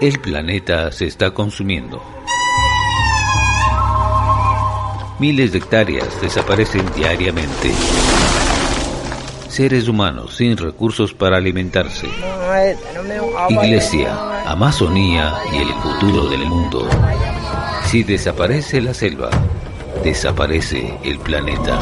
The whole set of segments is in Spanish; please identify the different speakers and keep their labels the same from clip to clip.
Speaker 1: El planeta se está consumiendo. Miles de hectáreas desaparecen diariamente. Seres humanos sin recursos para alimentarse. Iglesia, Amazonía y el futuro del mundo. Si desaparece la selva, desaparece el planeta.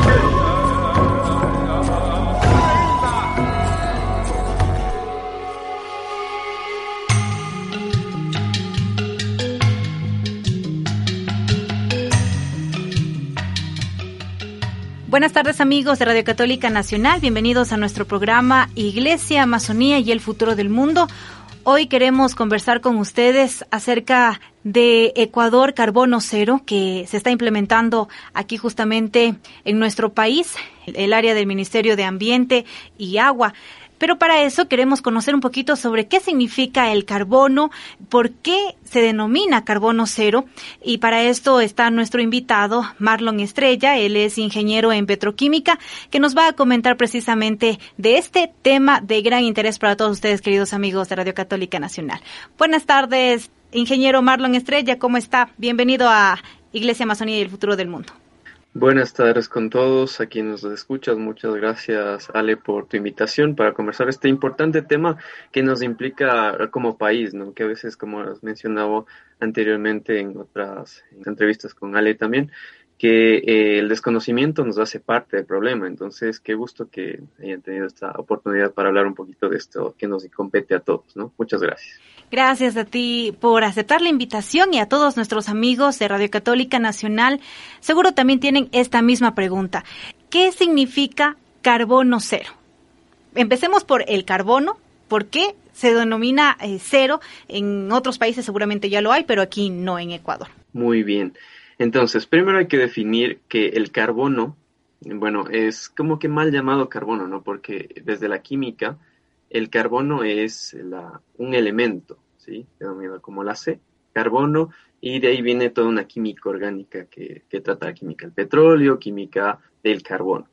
Speaker 2: Buenas tardes amigos de Radio Católica Nacional, bienvenidos a nuestro programa Iglesia, Amazonía y el futuro del mundo. Hoy queremos conversar con ustedes acerca de Ecuador Carbono Cero que se está implementando aquí justamente en nuestro país, el área del Ministerio de Ambiente y Agua. Pero para eso queremos conocer un poquito sobre qué significa el carbono, por qué se denomina carbono cero. Y para esto está nuestro invitado, Marlon Estrella. Él es ingeniero en petroquímica, que nos va a comentar precisamente de este tema de gran interés para todos ustedes, queridos amigos de Radio Católica Nacional. Buenas tardes, ingeniero Marlon Estrella. ¿Cómo está? Bienvenido a Iglesia Amazonía y el futuro del mundo.
Speaker 3: Buenas tardes con todos, a quienes nos escuchas. Muchas gracias, Ale, por tu invitación para conversar este importante tema que nos implica como país, ¿no? Que a veces, como has mencionado anteriormente en otras entrevistas con Ale también, que eh, el desconocimiento nos hace parte del problema. Entonces, qué gusto que hayan tenido esta oportunidad para hablar un poquito de esto que nos compete a todos, ¿no? Muchas gracias.
Speaker 2: Gracias a ti por aceptar la invitación y a todos nuestros amigos de Radio Católica Nacional. Seguro también tienen esta misma pregunta. ¿Qué significa carbono cero? Empecemos por el carbono. ¿Por qué se denomina eh, cero? En otros países seguramente ya lo hay, pero aquí no en Ecuador.
Speaker 3: Muy bien. Entonces, primero hay que definir que el carbono, bueno, es como que mal llamado carbono, ¿no? Porque desde la química, el carbono es un elemento, ¿sí? Denominado como la C, carbono, y de ahí viene toda una química orgánica que, que trata la química del petróleo, química del carbono.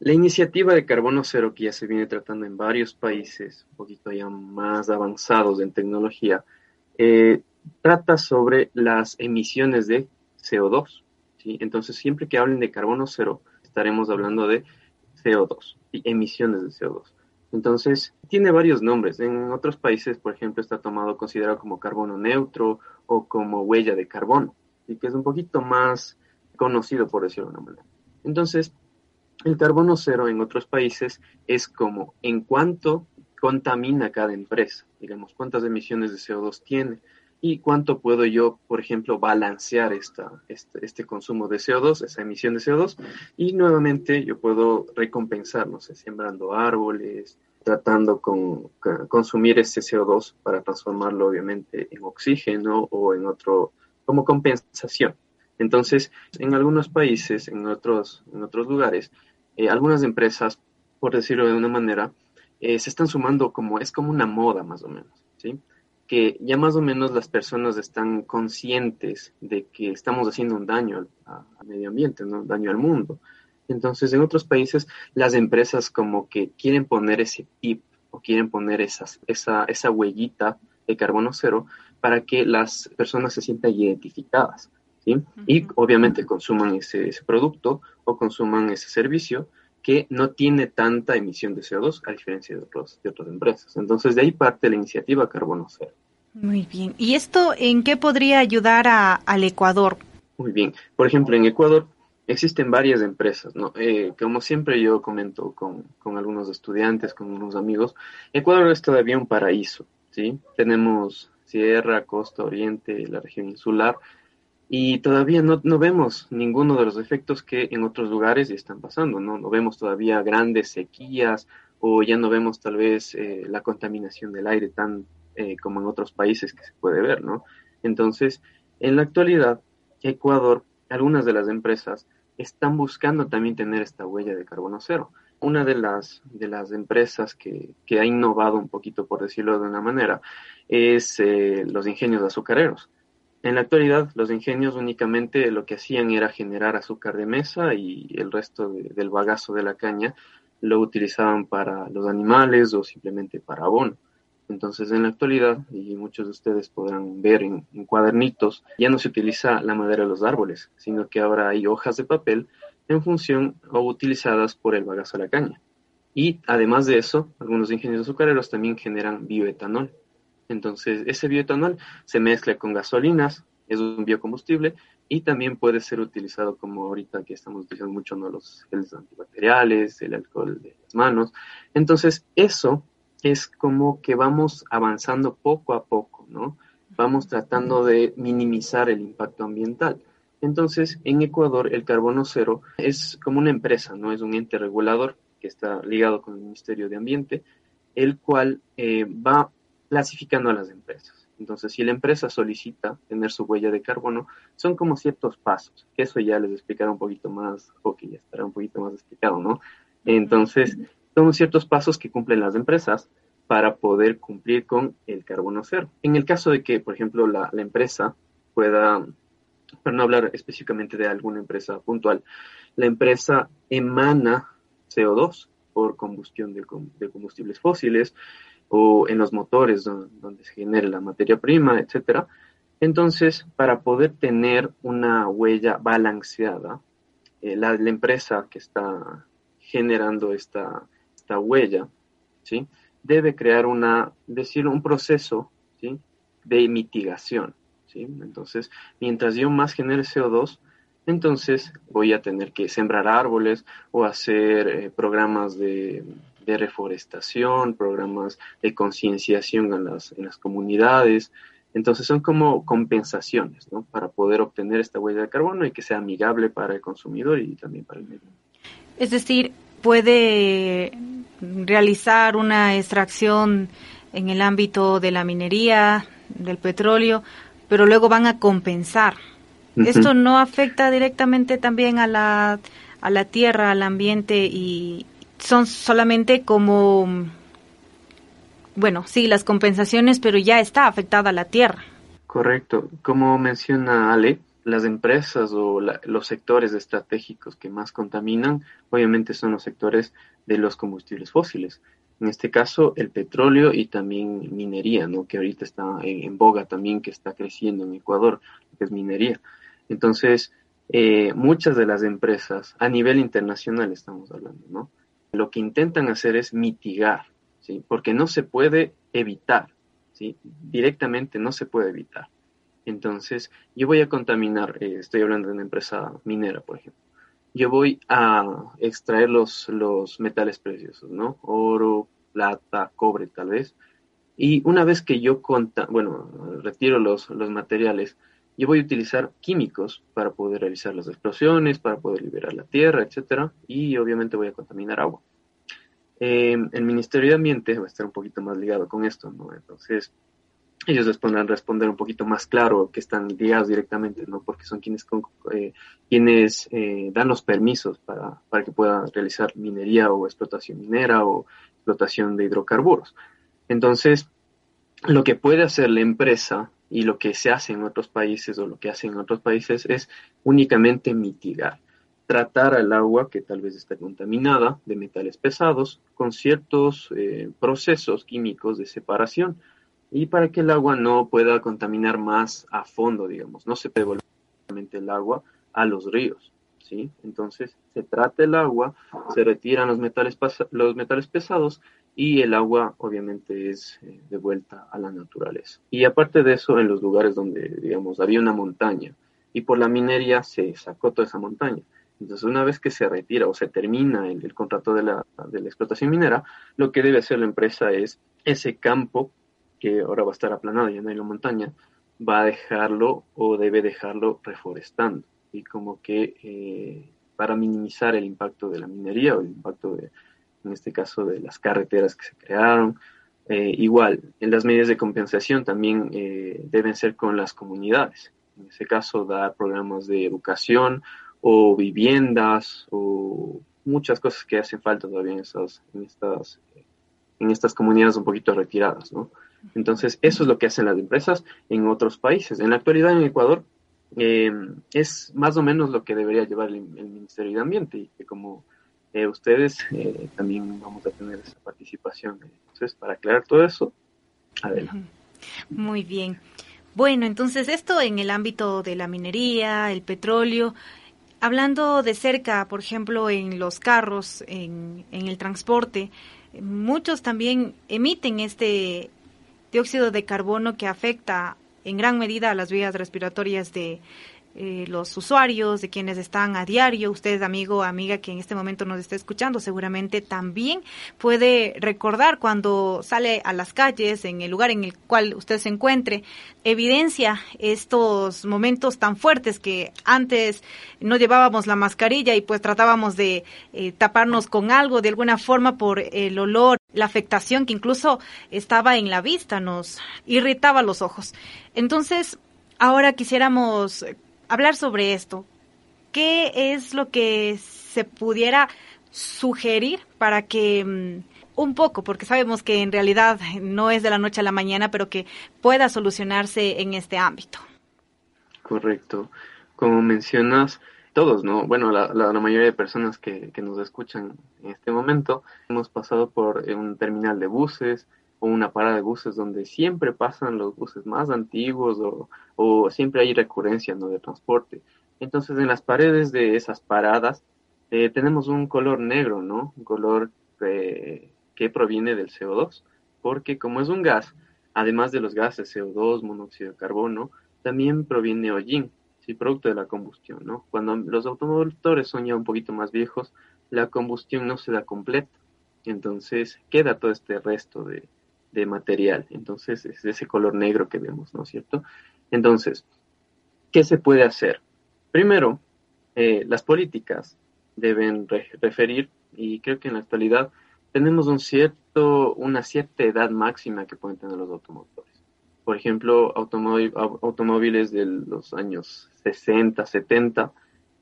Speaker 3: La iniciativa de carbono cero, que ya se viene tratando en varios países, un poquito ya más avanzados en tecnología, eh, trata sobre las emisiones de CO2. ¿sí? Entonces, siempre que hablen de carbono cero, estaremos hablando de CO2 y emisiones de CO2. Entonces, tiene varios nombres. En otros países, por ejemplo, está tomado, considerado como carbono neutro o como huella de carbono, y que es un poquito más conocido, por decirlo de una manera. Entonces, el carbono cero en otros países es como en cuánto contamina cada empresa, digamos, cuántas emisiones de CO2 tiene y cuánto puedo yo, por ejemplo, balancear esta, este, este, consumo de CO2, esa emisión de CO2, y nuevamente yo puedo recompensar, no sé, sembrando árboles, tratando con, consumir ese CO2 para transformarlo obviamente en oxígeno o en otro, como compensación. Entonces, en algunos países, en otros, en otros lugares, eh, algunas empresas, por decirlo de una manera, eh, se están sumando como, es como una moda más o menos, ¿sí? Que ya más o menos las personas están conscientes de que estamos haciendo un daño al, medio ambiente, ¿no? un daño al mundo. Entonces, en otros países, las empresas como que quieren poner ese tip o quieren poner esas, esa, esa huellita de carbono cero para que las personas se sientan identificadas. ¿sí? Y obviamente consuman ese, ese producto o consuman ese servicio que no tiene tanta emisión de CO2 a diferencia de, otros, de otras empresas. Entonces, de ahí parte la iniciativa Carbono Cero.
Speaker 2: Muy bien. ¿Y esto en qué podría ayudar a, al Ecuador?
Speaker 3: Muy bien. Por ejemplo, en Ecuador existen varias empresas, ¿no? Eh, como siempre yo comento con, con, algunos estudiantes, con unos amigos, Ecuador es todavía un paraíso, ¿sí? Tenemos sierra, costa, oriente, la región insular, y todavía no, no, vemos ninguno de los efectos que en otros lugares están pasando, ¿no? No vemos todavía grandes sequías o ya no vemos tal vez eh, la contaminación del aire tan eh, como en otros países que se puede ver, ¿no? Entonces, en la actualidad, Ecuador, algunas de las empresas están buscando también tener esta huella de carbono cero. Una de las, de las empresas que, que ha innovado un poquito, por decirlo de una manera, es eh, los ingenios azucareros en la actualidad, los ingenios únicamente lo que hacían era generar azúcar de mesa y el resto del bagazo de la caña lo utilizaban para los animales o simplemente para abono. Entonces, en la actualidad, y muchos de ustedes podrán ver en, cuadernitos, ya no se utiliza la madera de los árboles, sino que ahora hay hojas de papel en función o utilizadas por el bagazo de la caña. Y además de eso, algunos ingenieros azucareros también generan bioetanol. Entonces, ese bioetanol se mezcla con gasolinas, es un biocombustible y también puede ser utilizado como ahorita que estamos utilizando mucho ¿no? los geles antibacteriales, el alcohol de las manos. Entonces, eso es como que vamos avanzando poco a poco, ¿no? Vamos tratando de minimizar el impacto ambiental. Entonces, en Ecuador, el carbono cero es como una empresa, ¿no? Es un ente regulador que está ligado con el Ministerio de Ambiente, el cual eh, va clasificando a las empresas. Entonces, si la empresa solicita tener su huella de carbono, son como ciertos pasos, que eso ya les explicaré un poquito más, o que ya estará un poquito más explicado, ¿no? Entonces, son ciertos pasos que cumplen las empresas para poder cumplir con el carbono cero. En el caso de que, por ejemplo, la, empresa pueda, para no hablar específicamente de alguna empresa puntual, la empresa emana CO2 por combustión de, combustibles fósiles o en los motores donde, se genera la materia prima, etcétera. Entonces, para poder tener una huella balanceada, eh, la, empresa que está generando esta, huella, ¿sí? Debe crear una, decir, un proceso, ¿sí? De mitigación, ¿sí? Entonces, mientras yo más genere CO2, entonces voy a tener que sembrar árboles o hacer eh, programas de, reforestación, programas de concienciación en las, en las comunidades. Entonces son como compensaciones, ¿no? Para poder obtener esta huella de carbono y que sea amigable para el consumidor y también para el medio.
Speaker 2: Es decir, puede realizar una extracción en el ámbito de la minería, del petróleo, pero luego van a compensar. Esto no afecta directamente también a la, a la tierra, al ambiente y son solamente como, bueno, sí, las compensaciones, pero ya está afectada la tierra.
Speaker 3: Correcto. Como menciona Ale, las empresas o los sectores estratégicos que más contaminan, obviamente son los sectores de los combustibles fósiles. En este caso, el petróleo y también minería, ¿no? que ahorita está en, boga también, que está creciendo en Ecuador, que es minería. Entonces, eh, muchas de las empresas, a nivel internacional estamos hablando, ¿no? Lo que intentan hacer es mitigar, ¿sí? Porque no se puede evitar, ¿sí? Directamente no se puede evitar. Entonces, yo voy a contaminar, eh, estoy hablando de una empresa minera, por ejemplo. Yo voy a extraer los, los metales preciosos, ¿no? Oro, plata, cobre tal vez. Y una vez que yo, bueno, retiro los, los materiales, yo voy a utilizar químicos para poder realizar las explosiones, para poder liberar la tierra, etcétera, y obviamente voy a contaminar agua. Eh, el Ministerio de Ambiente va a estar un poquito más ligado con esto, ¿no? Entonces, ellos les podrán responder un poquito más claro que están ligados directamente, ¿no? Porque son quienes, eh, quienes eh, dan los permisos para, para que puedan realizar minería o explotación minera o explotación de hidrocarburos. Entonces, lo que puede hacer la empresa y lo que se hace en otros países o lo que hacen en otros países es únicamente mitigar, tratar al agua que tal vez está contaminada de metales pesados con ciertos eh, procesos químicos de separación y para que el agua no pueda contaminar más a fondo, digamos, no se devuelve el agua a los ríos, ¿sí? Entonces se trata el agua, se retiran los metales, los metales pesados y el agua obviamente es eh, devuelta a la naturaleza. Y aparte de eso, en los lugares donde, digamos, había una montaña y por la minería se sacó toda esa montaña. Entonces, una vez que se retira o se termina el, el contrato de la, de la explotación minera, lo que debe hacer la empresa es ese campo que ahora va a estar aplanado, ya no hay la montaña, va a dejarlo o debe dejarlo reforestando. Y como que eh, para minimizar el impacto de la minería o el impacto de, en este caso, de las carreteras que se crearon. Eh, igual, en las medidas de compensación también eh, deben ser con las comunidades. En ese caso, dar programas de educación o viviendas o muchas cosas que hacen falta todavía en, estas, en, estas, comunidades un poquito retiradas, ¿no? Entonces, eso es lo que hacen las empresas en otros países. En la actualidad, en Ecuador, eh, es más o menos lo que debería llevar el, Ministerio de Ambiente y que como eh, ustedes eh, también vamos a tener esa participación. Entonces, para aclarar todo eso,
Speaker 2: Muy bien. Bueno, entonces esto en el ámbito de la minería, el petróleo, hablando de cerca, por ejemplo, en los carros, en, en el transporte, muchos también emiten este dióxido de carbono que afecta en gran medida a las vías respiratorias de, eh, los usuarios, de quienes están a diario, usted amigo amiga que en este momento nos está escuchando, seguramente también puede recordar cuando sale a las calles, en el lugar en el cual usted se encuentre, evidencia estos momentos tan fuertes que antes no llevábamos la mascarilla y pues tratábamos de eh, taparnos con algo de alguna forma por el olor, la afectación que incluso estaba en la vista, nos irritaba los ojos. Entonces, ahora quisiéramos hablar sobre esto. ¿Qué es lo que se pudiera sugerir para que mm, un poco, porque sabemos que en realidad no es de la noche a la mañana, pero que pueda solucionarse en este ámbito?
Speaker 3: Correcto. Como mencionas, todos, ¿no? Bueno, la, la, mayoría de personas que, que, nos escuchan en este momento hemos pasado por un terminal de buses, o una parada de buses donde siempre pasan los buses más antiguos o, o siempre hay recurrencia ¿no? de transporte. Entonces en las paredes de esas paradas eh, tenemos un color negro, ¿no? Un color eh, que proviene del CO2, porque como es un gas, además de los gases CO2, monóxido de carbono, también proviene hollín, ¿sí? producto de la combustión, ¿no? Cuando los automotores son ya un poquito más viejos, la combustión no se da completa, entonces queda todo este resto de, de material. Entonces, es ese color negro que vemos, ¿no es cierto? Entonces, ¿qué se puede hacer? Primero, eh, las políticas deben referir, y creo que en la actualidad tenemos un cierto, una cierta edad máxima que pueden tener los automotores. Por ejemplo, automóviles de los años 60, 70,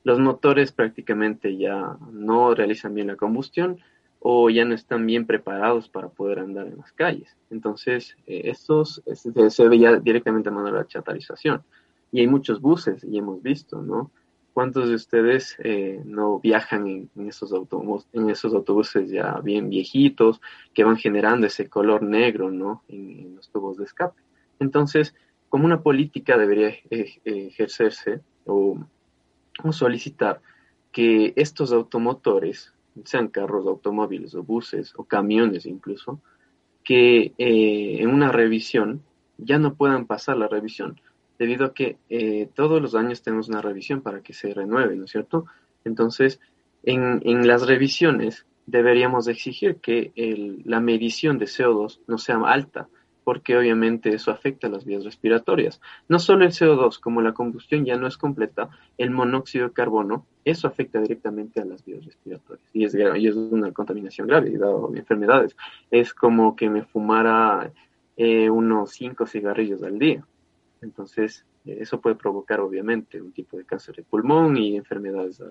Speaker 3: los motores prácticamente ya no realizan bien la combustión, o ya no están bien preparados para poder andar en las calles. Entonces, eh, estos se, ve ya directamente a mano de la chatarización. Y hay muchos buses, y hemos visto, ¿no? ¿Cuántos de ustedes eh, no viajan en, esos en esos autobuses ya bien viejitos que van generando ese color negro, ¿no? En, los tubos de escape. Entonces, como una política debería eh, ejercerse o solicitar que estos automotores sean carros, automóviles o buses o camiones incluso, que eh, en una revisión ya no puedan pasar la revisión, debido a que eh, todos los años tenemos una revisión para que se renueve, ¿no es cierto? Entonces, en, las revisiones deberíamos exigir que la medición de CO2 no sea alta, porque obviamente eso afecta a las vías respiratorias. No solo el CO2, como la combustión ya no es completa, el monóxido de carbono, eso afecta directamente a las vías respiratorias y es, y es una contaminación grave y da enfermedades. Es como que me fumara eh, unos cinco cigarrillos al día. Entonces, eh, eso puede provocar obviamente un tipo de cáncer de pulmón y enfermedades a,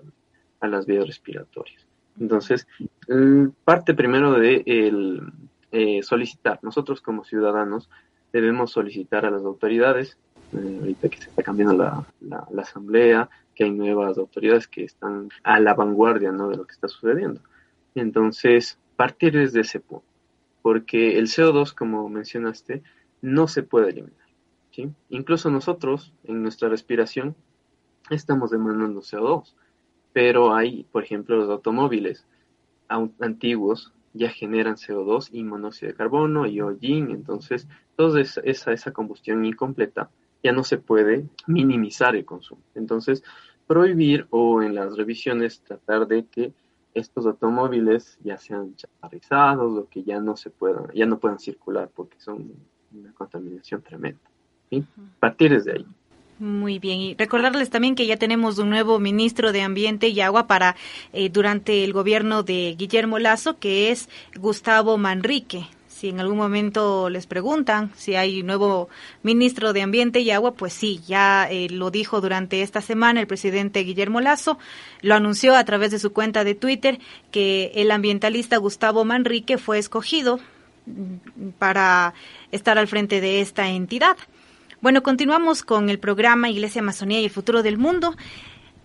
Speaker 3: a las vías respiratorias. Entonces, parte primero de el, eh, solicitar. Nosotros como ciudadanos debemos solicitar a las autoridades, eh, ahorita que se está cambiando la, la, asamblea, que hay nuevas autoridades que están a la vanguardia ¿no? de lo que está sucediendo. Entonces, partir desde ese punto, porque el CO2, como mencionaste, no se puede eliminar. ¿sí? Incluso nosotros, en nuestra respiración, estamos demandando CO2, pero hay, por ejemplo, los automóviles antiguos ya generan CO2 y monóxido de carbono y hollín, entonces toda esa, esa combustión incompleta ya no se puede minimizar el consumo. Entonces, prohibir o en las revisiones tratar de que estos automóviles ya sean chatarrizados o que ya no se puedan, ya no puedan circular porque son una contaminación tremenda. ¿sí? Partir desde ahí.
Speaker 2: Muy bien, y recordarles también que ya tenemos un nuevo ministro de Ambiente y Agua para eh, durante el gobierno de Guillermo Lazo, que es Gustavo Manrique. Si en algún momento les preguntan si hay nuevo ministro de Ambiente y Agua, pues sí, ya eh, lo dijo durante esta semana el presidente Guillermo Lazo, lo anunció a través de su cuenta de Twitter que el ambientalista Gustavo Manrique fue escogido mm, para estar al frente de esta entidad. Bueno, continuamos con el programa Iglesia Amazonía y el futuro del mundo.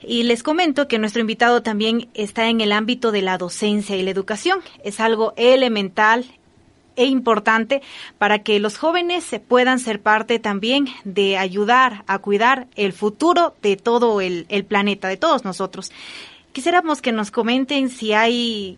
Speaker 2: Y les comento que nuestro invitado también está en el ámbito de la docencia y la educación. Es algo elemental e importante para que los jóvenes puedan ser parte también de ayudar a cuidar el futuro de todo el, el planeta, de todos nosotros. Quisiéramos que nos comenten si hay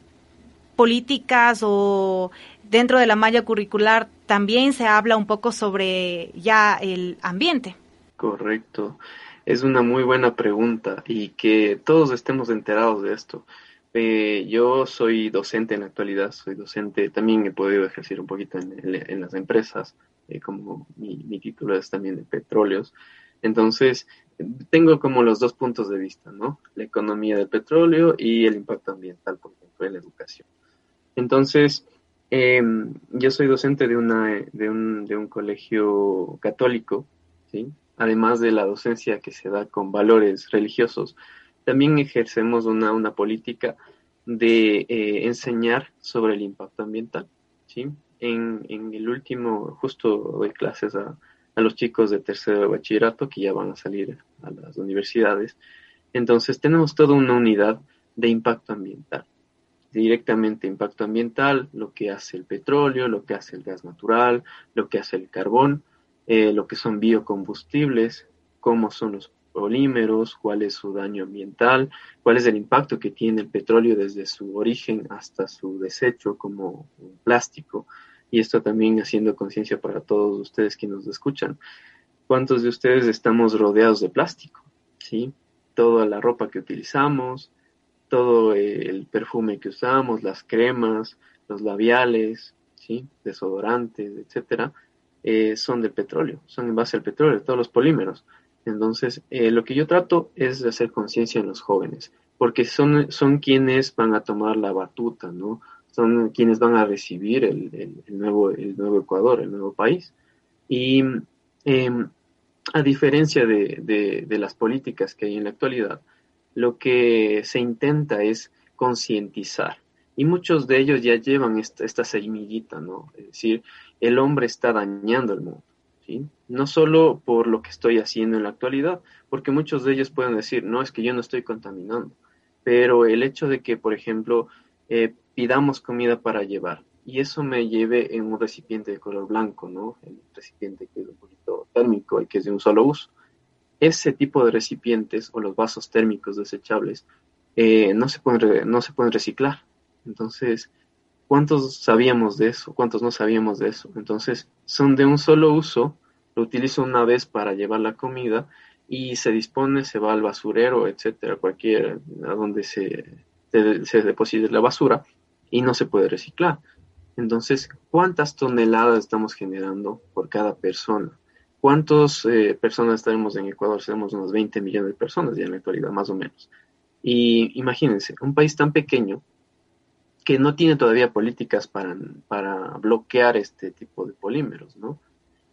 Speaker 2: políticas o dentro de la malla curricular también se habla un poco sobre ya el ambiente.
Speaker 3: Correcto. Es una muy buena pregunta y que todos estemos enterados de esto. Eh, yo soy docente en la actualidad, soy docente, también he podido ejercer un poquito en, las empresas, eh, como mi, mi, título es también de petróleos. Entonces, tengo como los dos puntos de vista, ¿no? La economía del petróleo y el impacto ambiental, por ejemplo, en la educación. Entonces, em, yo soy docente de, una, de, un, de un colegio católico, ¿sí? Además de la docencia que se da con valores religiosos, también ejercemos una, una política de eh, enseñar sobre el impacto ambiental. ¿sí? En, en, el último, justo doy clases a, a, los chicos de tercero de bachillerato que ya van a salir a las universidades. Entonces tenemos toda una unidad de impacto ambiental. Directamente impacto ambiental, lo que hace el petróleo, lo que hace el gas natural, lo que hace el carbón, eh, lo que son biocombustibles, cómo son los polímeros, cuál es su daño ambiental, cuál es el impacto que tiene el petróleo desde su origen hasta su desecho como un plástico. Y esto también haciendo conciencia para todos ustedes que nos escuchan. ¿Cuántos de ustedes estamos rodeados de plástico? ¿Sí? Toda la ropa que utilizamos, todo el perfume que usamos, las cremas, los labiales, ¿sí? desodorantes, etcétera, eh, son del petróleo, son en base al petróleo, todos los polímeros. Entonces, eh, lo que yo trato es de hacer conciencia en los jóvenes, porque son, son quienes van a tomar la batuta, ¿no? Son quienes van a recibir el, el, nuevo, el nuevo Ecuador, el nuevo país. Y em, a diferencia de, de, de, las políticas que hay en la actualidad, lo que se intenta es concientizar. Y muchos de ellos ya llevan esta, esta semillita, ¿no? Es decir, el hombre está dañando el mundo. No solo por lo que estoy haciendo en la actualidad, porque muchos de ellos pueden decir, no, es que yo no estoy contaminando, pero el hecho de que, por ejemplo, eh, pidamos comida para llevar y eso me lleve en un recipiente de color blanco, ¿no? El recipiente que es un poquito térmico y que es de un solo uso. Ese tipo de recipientes o los vasos térmicos desechables eh, no, se pueden, no se pueden reciclar. Entonces, ¿Cuántos sabíamos de eso? ¿Cuántos no sabíamos de eso? Entonces, son de un solo uso, lo utilizo una vez para llevar la comida y se dispone, se va al basurero, etcétera, cualquier, a donde se, se, deposite la basura y no se puede reciclar. Entonces, ¿cuántas toneladas estamos generando por cada persona? ¿Cuántas eh, personas estaremos en Ecuador? Seremos unos 20 millones de personas ya en la actualidad, más o menos. Y imagínense, un país tan pequeño que no tiene todavía políticas para, para bloquear este tipo de polímeros, ¿no?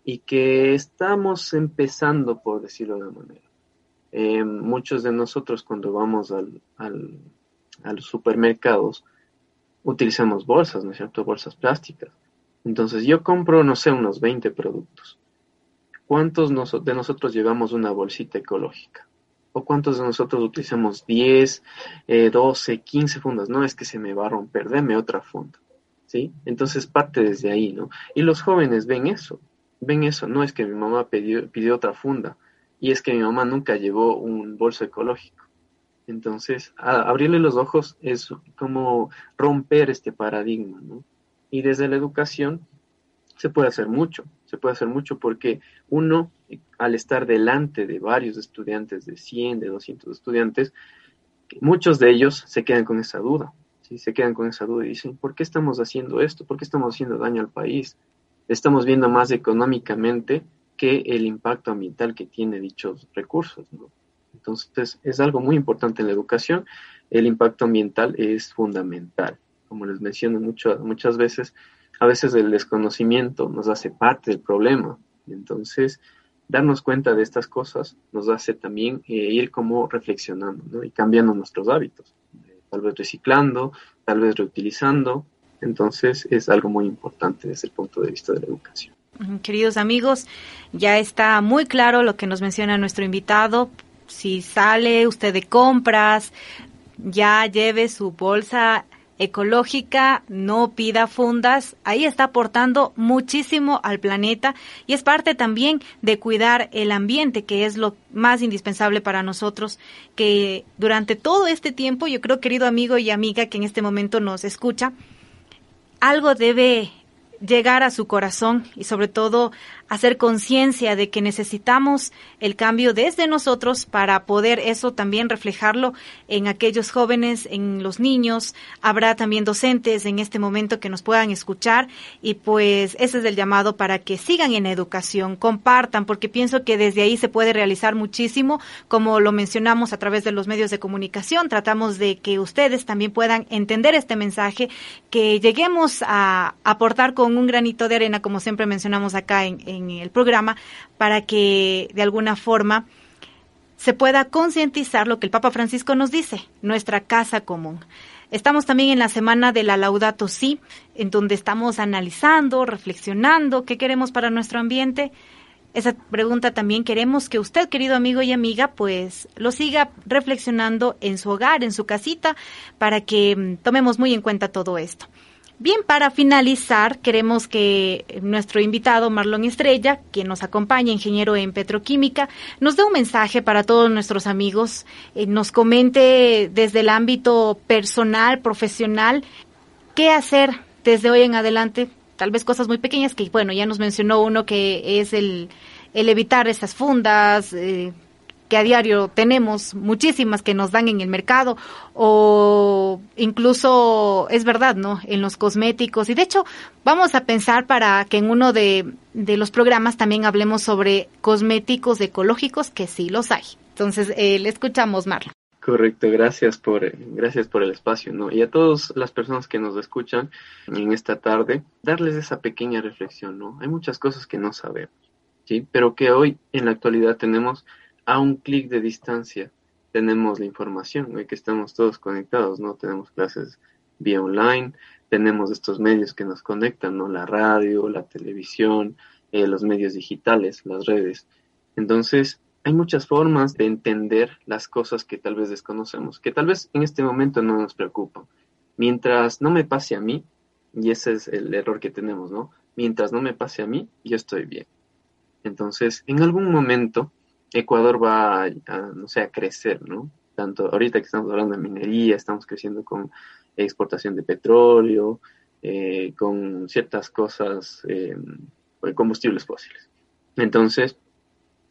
Speaker 3: Y que estamos empezando, por decirlo de una manera. Eh, muchos de nosotros cuando vamos al, al, a los supermercados utilizamos bolsas, ¿no es cierto? Bolsas plásticas. Entonces yo compro, no sé, unos 20 productos. ¿Cuántos de nosotros llevamos una bolsita ecológica? o cuántos de nosotros utilizamos 10, 12, 15 fundas. No es que se me va a romper, deme otra funda. ¿Sí? Entonces parte desde ahí, ¿no? Y los jóvenes ven eso, ven eso. No es que mi mamá pidió, pidió otra funda y es que mi mamá nunca llevó un bolso ecológico. Entonces, abrirle los ojos es como romper este paradigma, ¿no? Y desde la educación se puede hacer mucho, se puede hacer mucho porque uno, al estar delante de varios estudiantes, de 100, de 200 estudiantes, muchos de ellos se quedan con esa duda, ¿sí? se quedan con esa duda y dicen, ¿por qué estamos haciendo esto? ¿Por qué estamos haciendo daño al país? Estamos viendo más económicamente que el impacto ambiental que tiene dichos recursos. Entonces, es algo muy importante en la educación. El impacto ambiental es fundamental. Como les menciono mucho, muchas veces, a veces el desconocimiento nos hace parte del problema. Entonces, darnos cuenta de estas cosas nos hace también eh, ir como reflexionando y cambiando nuestros hábitos. tal vez reciclando, tal vez reutilizando. Entonces, es algo muy importante desde el punto de vista de la educación.
Speaker 2: Queridos amigos, ya está muy claro lo que nos menciona nuestro invitado. Si sale usted de compras, ya lleve su bolsa ecológica, no pida fundas, ahí está aportando muchísimo al planeta y es parte también de cuidar el ambiente, que es lo más indispensable para nosotros, que durante todo este tiempo, yo creo, querido amigo y amiga que en este momento nos escucha, algo debe llegar a su corazón y sobre todo hacer conciencia de que necesitamos el cambio desde nosotros para poder eso también reflejarlo en aquellos jóvenes, en los niños. Habrá también docentes en este momento que nos puedan escuchar y pues ese es el llamado para que sigan en educación, compartan, porque pienso que desde ahí se puede realizar muchísimo, como lo mencionamos a través de los medios de comunicación. Tratamos de que ustedes también puedan entender este mensaje, que lleguemos a aportar con un granito de arena, como siempre mencionamos acá en, en el programa, para que de alguna forma se pueda concientizar lo que el Papa Francisco nos dice, nuestra casa común. Estamos también en la semana de la Laudato Si, en donde estamos analizando, reflexionando qué queremos para nuestro ambiente. Esa pregunta también queremos que usted, querido amigo y amiga, pues lo siga reflexionando en su hogar, en su casita, para que mm, tomemos muy en cuenta todo esto. Bien, para finalizar, queremos que nuestro invitado Marlon Estrella, que nos acompaña, ingeniero en petroquímica, nos dé un mensaje para todos nuestros amigos, eh, nos comente desde el ámbito personal, profesional, qué hacer desde hoy en adelante, tal vez cosas muy pequeñas que, bueno, ya nos mencionó uno que es el, el evitar esas fundas, eh, que a diario tenemos muchísimas que nos dan en el mercado o incluso es verdad, ¿no? En los cosméticos y de hecho vamos a pensar para que en uno de, los programas también hablemos sobre cosméticos ecológicos que sí los hay. Entonces, eh, le escuchamos, Marlon.
Speaker 3: Correcto, gracias por, gracias por el espacio, ¿no? Y a todas las personas que nos escuchan en esta tarde, darles esa pequeña reflexión, ¿no? Hay muchas cosas que no sabemos, ¿sí? Pero que hoy en la actualidad tenemos a un clic de distancia tenemos la información, hoy que estamos todos conectados, ¿no? Tenemos clases vía online, tenemos estos medios que nos conectan, ¿no? La radio, la televisión, eh, los medios digitales, las redes. Entonces, hay muchas formas de entender las cosas que tal vez desconocemos, que tal vez en este momento no nos preocupan. Mientras no me pase a mí, y ese es el error que tenemos, ¿no? Mientras no me pase a mí, yo estoy bien. Entonces, en algún momento Ecuador va a, no sé, a crecer, ¿no? Tanto ahorita que estamos hablando de minería, estamos creciendo con exportación de petróleo, eh, con ciertas cosas, eh, combustibles fósiles. Entonces,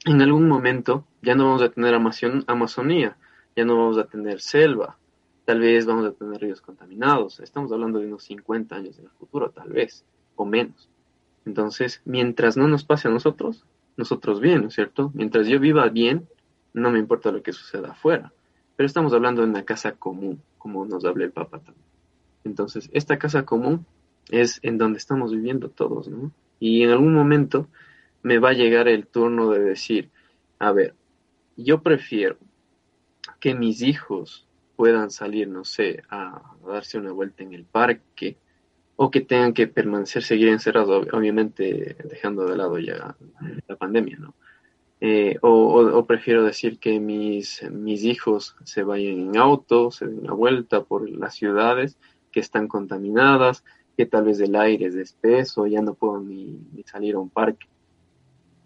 Speaker 3: en algún momento ya no vamos a tener Amazonía, ya no vamos a tener selva, tal vez vamos a tener ríos contaminados. Estamos hablando de unos 50 años en el futuro, tal vez, o menos. Entonces, mientras no nos pase a nosotros, nosotros bien, ¿no es cierto? Mientras yo viva bien, no me importa lo que suceda afuera. Pero estamos hablando de una casa común, como nos habla el Papa también. Entonces, esta casa común es en donde estamos viviendo todos, ¿no? Y en algún momento me va a llegar el turno de decir, a ver, yo prefiero que mis hijos puedan salir, no sé, a darse una vuelta en el parque, o que tengan que permanecer, seguir encerrados, obviamente dejando de lado ya la pandemia, ¿no? Eh, o, prefiero decir que mis, mis hijos se vayan en auto, se den una vuelta por las ciudades que están contaminadas, que tal vez el aire es espeso, ya no puedo ni, ni salir a un parque.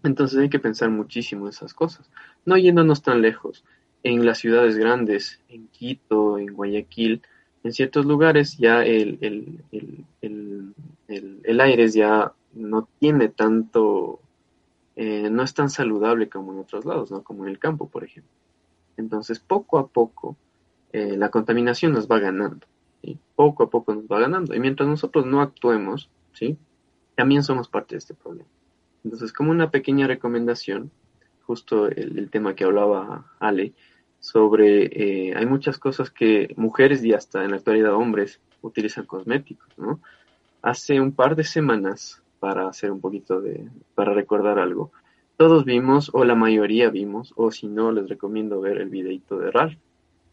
Speaker 3: Entonces hay que pensar muchísimo en esas cosas. No yéndonos tan lejos. En las ciudades grandes, en Quito, en Guayaquil, en ciertos lugares ya el, el, aire ya no tiene tanto, eh, no es tan saludable como en otros lados, ¿no? como en el campo, por ejemplo. Entonces, poco a poco, eh, la contaminación nos va ganando, y poco a poco nos va ganando. Y mientras nosotros no actuemos, ¿sí? también somos parte de este problema. Entonces, como una pequeña recomendación, justo el, el tema que hablaba Ale, sobre, eh, hay muchas cosas que mujeres y hasta en la actualidad hombres utilizan cosméticos, ¿no? Hace un par de semanas, para hacer un poquito de, para recordar algo, todos vimos, o la mayoría vimos, o si no, les recomiendo ver el videito de Ralph,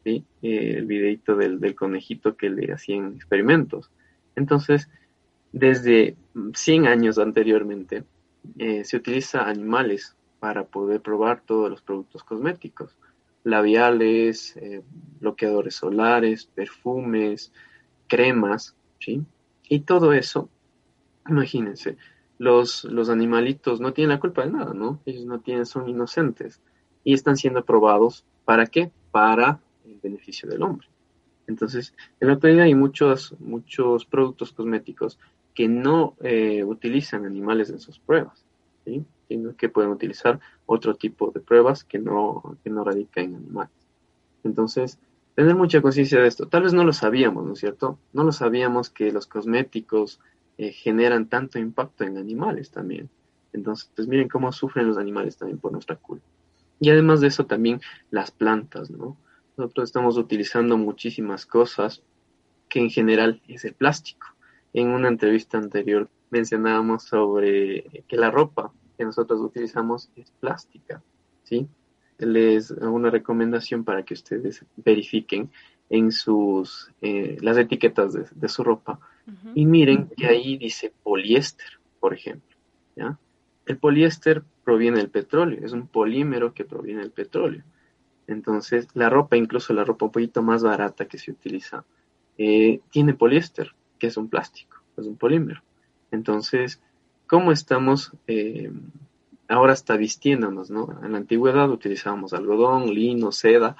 Speaker 3: ¿sí? Eh, el videito del, del conejito que le hacían experimentos. Entonces, desde 100 años anteriormente, eh, se utiliza animales para poder probar todos los productos cosméticos labiales, eh, bloqueadores solares, perfumes, cremas, ¿sí? Y todo eso, imagínense, los, los animalitos no tienen la culpa de nada, ¿no? Ellos no tienen, son inocentes y están siendo probados, ¿para qué? Para el beneficio del hombre. Entonces, en la actualidad hay muchos, muchos productos cosméticos que no eh, utilizan animales en sus pruebas, ¿sí? sino que pueden utilizar otro tipo de pruebas que no, que no radican en animales. Entonces, tener mucha conciencia de esto. Tal vez no lo sabíamos, ¿no es cierto? No lo sabíamos que los cosméticos eh, generan tanto impacto en animales también. Entonces, pues miren cómo sufren los animales también por nuestra culpa. Y además de eso también las plantas, ¿no? Nosotros estamos utilizando muchísimas cosas que en general es el plástico. En una entrevista anterior mencionábamos sobre que la ropa que nosotros utilizamos es plástica, ¿sí? Les hago una recomendación para que ustedes verifiquen en sus eh, las etiquetas de, su ropa y miren que ahí dice poliéster, por ejemplo, ¿ya? El poliéster proviene del petróleo, es un polímero que proviene del petróleo. Entonces, la ropa, incluso la ropa un poquito más barata que se utiliza, eh, tiene poliéster, que es un plástico, es un polímero. Entonces, ¿cómo estamos eh, ahora está vistiéndonos? ¿no? En la antigüedad utilizábamos algodón, lino, seda,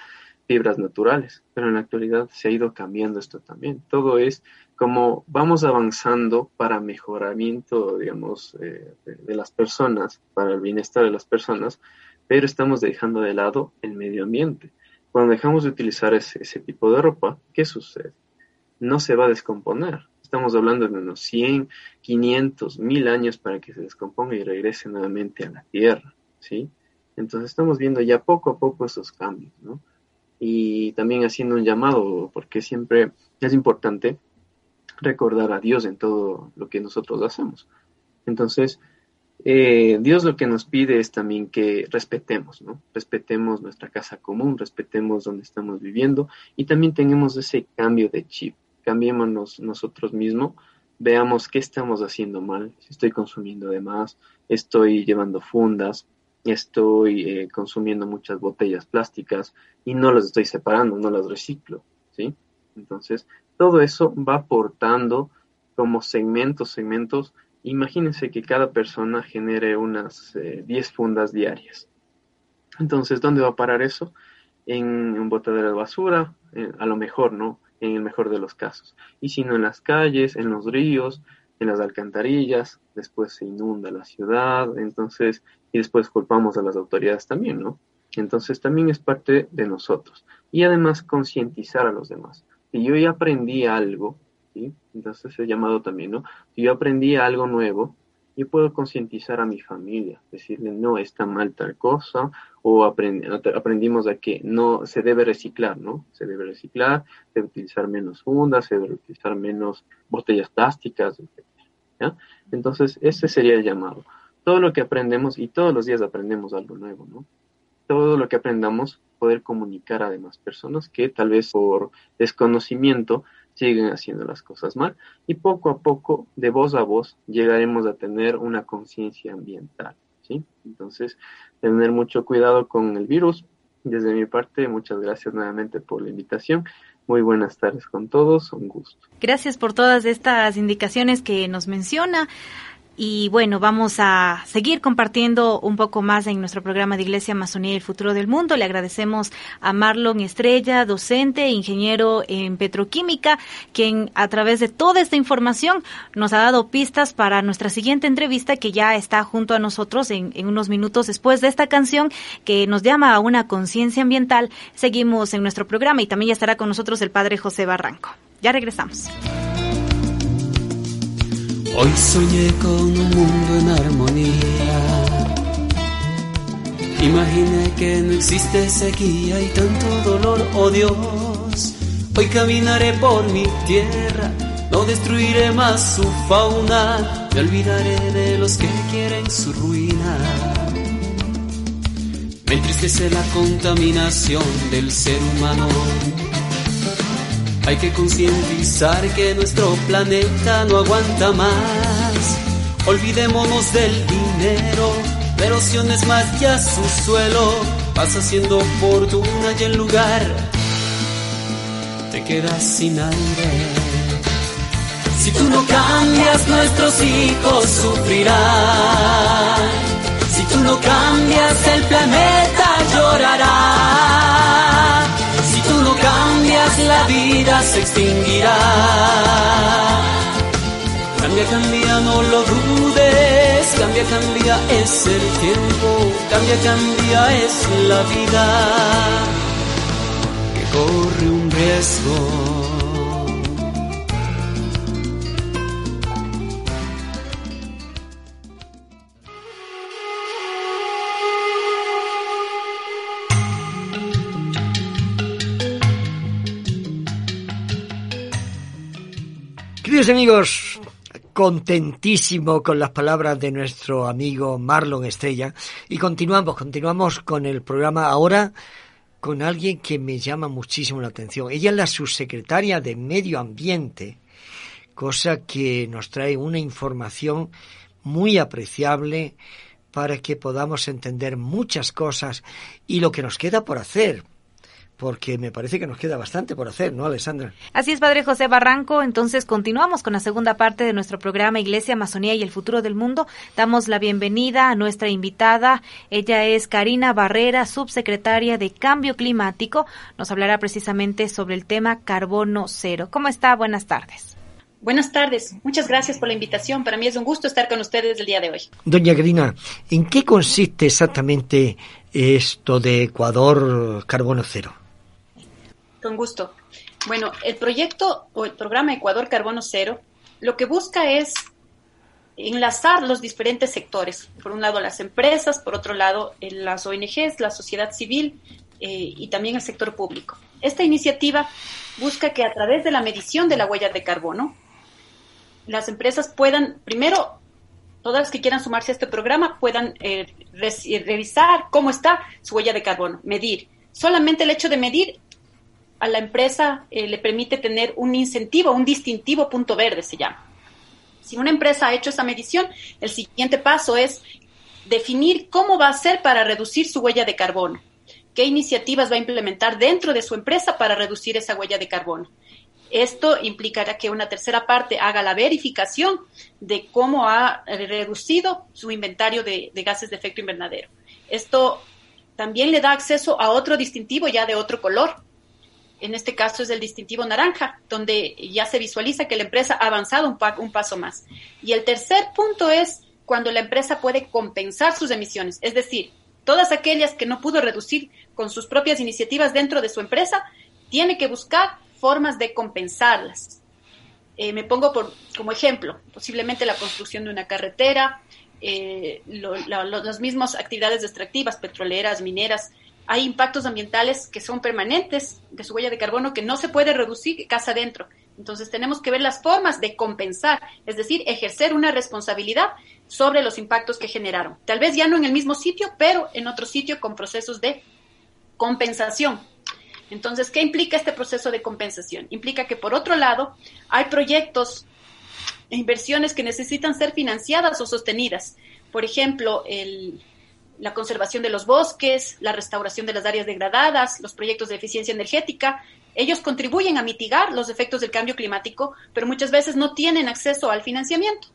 Speaker 3: fibras naturales, pero en la actualidad se ha ido cambiando esto también. Todo es como vamos avanzando para mejoramiento, digamos, eh, de, las personas, para el bienestar de las personas, pero estamos dejando de lado el medio ambiente. Cuando dejamos de utilizar ese, ese tipo de ropa, ¿qué sucede? No se va a descomponer. Estamos hablando de unos 100, 500, 1000 años para que se descomponga y regrese nuevamente a la Tierra, ¿sí? Entonces estamos viendo ya poco a poco esos cambios, ¿no? y también haciendo un llamado, porque siempre es importante recordar a Dios en todo lo que nosotros hacemos. Entonces, eh, Dios lo que nos pide es también que respetemos, ¿no? Respetemos nuestra casa común, respetemos donde estamos viviendo y también tengamos ese cambio de chip. Cambiémonos nosotros mismos, veamos qué estamos haciendo mal, si estoy consumiendo de más, estoy llevando fundas, estoy eh, consumiendo muchas botellas plásticas y no las estoy separando, no las reciclo, ¿sí? Entonces, todo eso va aportando como segmentos, segmentos. Imagínense que cada persona genere unas 10 eh, fundas diarias. Entonces, ¿dónde va a parar eso? En un botadero de basura, eh, a lo mejor, ¿no? En el mejor de los casos. Y si no en las calles, en los ríos, en las alcantarillas, después se inunda la ciudad, entonces, y después culpamos a las autoridades también, ¿no? Entonces también es parte de nosotros. Y además concientizar a los demás. Si yo ya aprendí algo, ¿sí? Entonces es llamado también, ¿no? Si yo aprendí algo nuevo, yo puedo concientizar a mi familia, decirle, no, está mal tal cosa, o aprendimos a que no se debe reciclar, ¿no? Se debe reciclar, se debe utilizar menos fundas, se debe utilizar menos botellas plásticas, etc. Entonces, ese sería el llamado. Todo lo que aprendemos, y todos los días aprendemos algo nuevo, ¿no? Todo lo que aprendamos, poder comunicar a demás personas que tal vez por desconocimiento siguen haciendo las cosas mal y poco a poco, de voz a voz, llegaremos a tener una conciencia ambiental, ¿sí? Entonces, tener mucho cuidado con el virus. Desde mi parte, muchas gracias nuevamente por la invitación muy buenas tardes con todos, un gusto.
Speaker 2: Gracias por todas estas indicaciones que nos menciona. Y bueno, vamos a seguir compartiendo un poco más en nuestro programa de Iglesia Amazonía y el Futuro del Mundo. Le agradecemos a Marlon Estrella, docente, ingeniero en petroquímica, quien a través de toda esta información nos ha dado pistas para nuestra siguiente entrevista que ya está junto a nosotros en, en unos minutos después de esta canción que nos llama a una conciencia ambiental. Seguimos en nuestro programa y también ya estará con nosotros el padre José Barranco. Ya regresamos.
Speaker 4: Hoy soñé con un mundo en armonía. Imaginé que no existe sequía y tanto dolor, oh Dios. Hoy caminaré por mi tierra, no destruiré más su fauna, me olvidaré de los que quieren su ruina. Me entristece la contaminación del ser humano hay que concientizar que nuestro planeta no aguanta más. Olvidémonos del dinero, la erosión es más ya su suelo. Vas haciendo fortuna y en lugar te quedas sin aire. Si tú no cambias, nuestros hijos sufrirán. Si tú no cambias, el planeta la vida se extinguirá. Cambia, cambia, no lo dudes. Cambia, cambia, es el tiempo. Cambia, cambia, es la vida que corre un riesgo.
Speaker 5: Amigos, contentísimo con las palabras de nuestro amigo Marlon Estrella y continuamos, continuamos con el programa ahora con alguien que me llama muchísimo la atención. Ella es la subsecretaria de Medio Ambiente, cosa que nos trae una información muy apreciable para que podamos entender muchas cosas y lo que nos queda por hacer, porque me parece que nos queda bastante por hacer, ¿no, Alessandra?
Speaker 2: Así es, Padre José Barranco. Entonces continuamos con la segunda parte de nuestro programa Iglesia, Amazonía y el futuro del mundo. Damos la bienvenida a nuestra invitada. Ella es Karina Barrera, subsecretaria de Cambio Climático. Nos hablará precisamente sobre el tema carbono cero. ¿Cómo está? Buenas tardes.
Speaker 6: Buenas tardes, muchas gracias por la invitación. Para mí es un gusto estar con ustedes el día de hoy.
Speaker 5: Doña Karina, ¿en qué consiste exactamente esto de Ecuador Carbono Cero?
Speaker 6: Con gusto. Bueno, el proyecto o el programa Ecuador Carbono Cero lo que busca es enlazar los diferentes sectores. Por un lado las empresas, por otro lado eh, las ONGs, la sociedad civil eh, y también el sector público. Esta iniciativa busca que a través de la medición de la huella de carbono, las empresas puedan, primero, todas las que quieran sumarse a este programa puedan eh, revisar cómo está su huella de carbono, medir. Solamente el hecho de medir a la empresa eh, le permite tener un incentivo, un distintivo punto verde se llama. Si una empresa ha hecho esa medición, el siguiente paso es definir cómo va a hacer para reducir su huella de carbono, qué iniciativas va a implementar dentro de su empresa para reducir esa huella de carbono. Esto implicará que una tercera parte haga la verificación de cómo ha reducido su inventario de gases de efecto invernadero. Esto también le da acceso a otro distintivo ya de otro color, en este caso es el distintivo naranja, donde ya se visualiza que la empresa ha avanzado un, paso más. Y el tercer punto es cuando la empresa puede compensar sus emisiones, es decir, todas aquellas que no pudo reducir con sus propias iniciativas dentro de su empresa, tiene que buscar formas de compensarlas. Eh, me pongo por, como ejemplo, posiblemente la construcción de una carretera, eh, las mismas actividades extractivas, petroleras, mineras, hay impactos ambientales que son permanentes de su huella de carbono que no se puede reducir casa adentro. Entonces tenemos que ver las formas de compensar, es decir, ejercer una responsabilidad sobre los impactos que generaron. Tal vez ya no en el mismo sitio, pero en otro sitio con procesos de compensación. Entonces, ¿qué implica este proceso de compensación? Implica que, por otro lado, hay proyectos e inversiones que necesitan ser financiadas o sostenidas. Por ejemplo, el, la conservación de los bosques, la restauración de las áreas degradadas, los proyectos de eficiencia energética. Ellos contribuyen a mitigar los efectos del cambio climático, pero muchas veces no tienen acceso al financiamiento.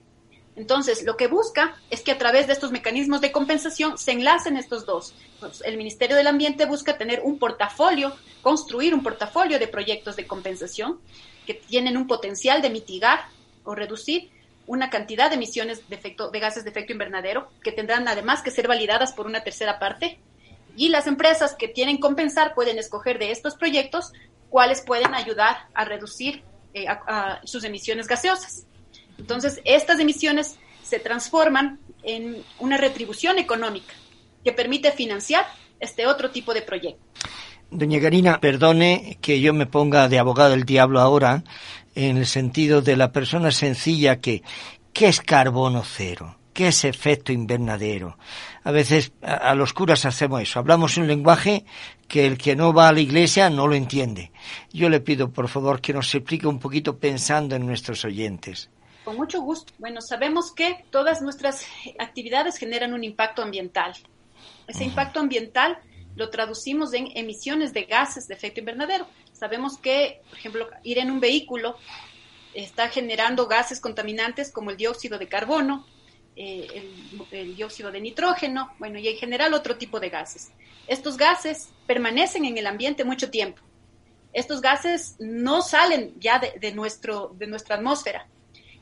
Speaker 6: Entonces, lo que busca es que a través de estos mecanismos de compensación se enlacen estos dos. Pues, el Ministerio del Ambiente busca tener un portafolio, construir un portafolio de proyectos de compensación que tienen un potencial de mitigar o reducir una cantidad de emisiones de, gases de efecto invernadero que tendrán además que ser validadas por una tercera parte. Y las empresas que tienen compensar pueden escoger de estos proyectos cuáles pueden ayudar a reducir eh, sus emisiones gaseosas. Entonces, estas emisiones se transforman en una retribución económica que permite financiar este otro tipo de proyecto.
Speaker 5: Doña Karina, perdone que yo me ponga de abogado del diablo ahora, en el sentido de la persona sencilla que, ¿qué es carbono cero? ¿Qué es efecto invernadero? A veces a, los curas hacemos eso, hablamos un lenguaje que el que no va a la iglesia no lo entiende. Yo le pido, por favor, que nos explique un poquito pensando en nuestros oyentes.
Speaker 6: Con mucho gusto. Bueno, sabemos que todas nuestras actividades generan un impacto ambiental. Ese impacto ambiental lo traducimos en emisiones de gases de efecto invernadero. Sabemos que, por ejemplo, ir en un vehículo está generando gases contaminantes como el dióxido de carbono, eh, el, dióxido de nitrógeno, bueno, y en general otro tipo de gases. Estos gases permanecen en el ambiente mucho tiempo. Estos gases no salen ya de, de, nuestro, de nuestra atmósfera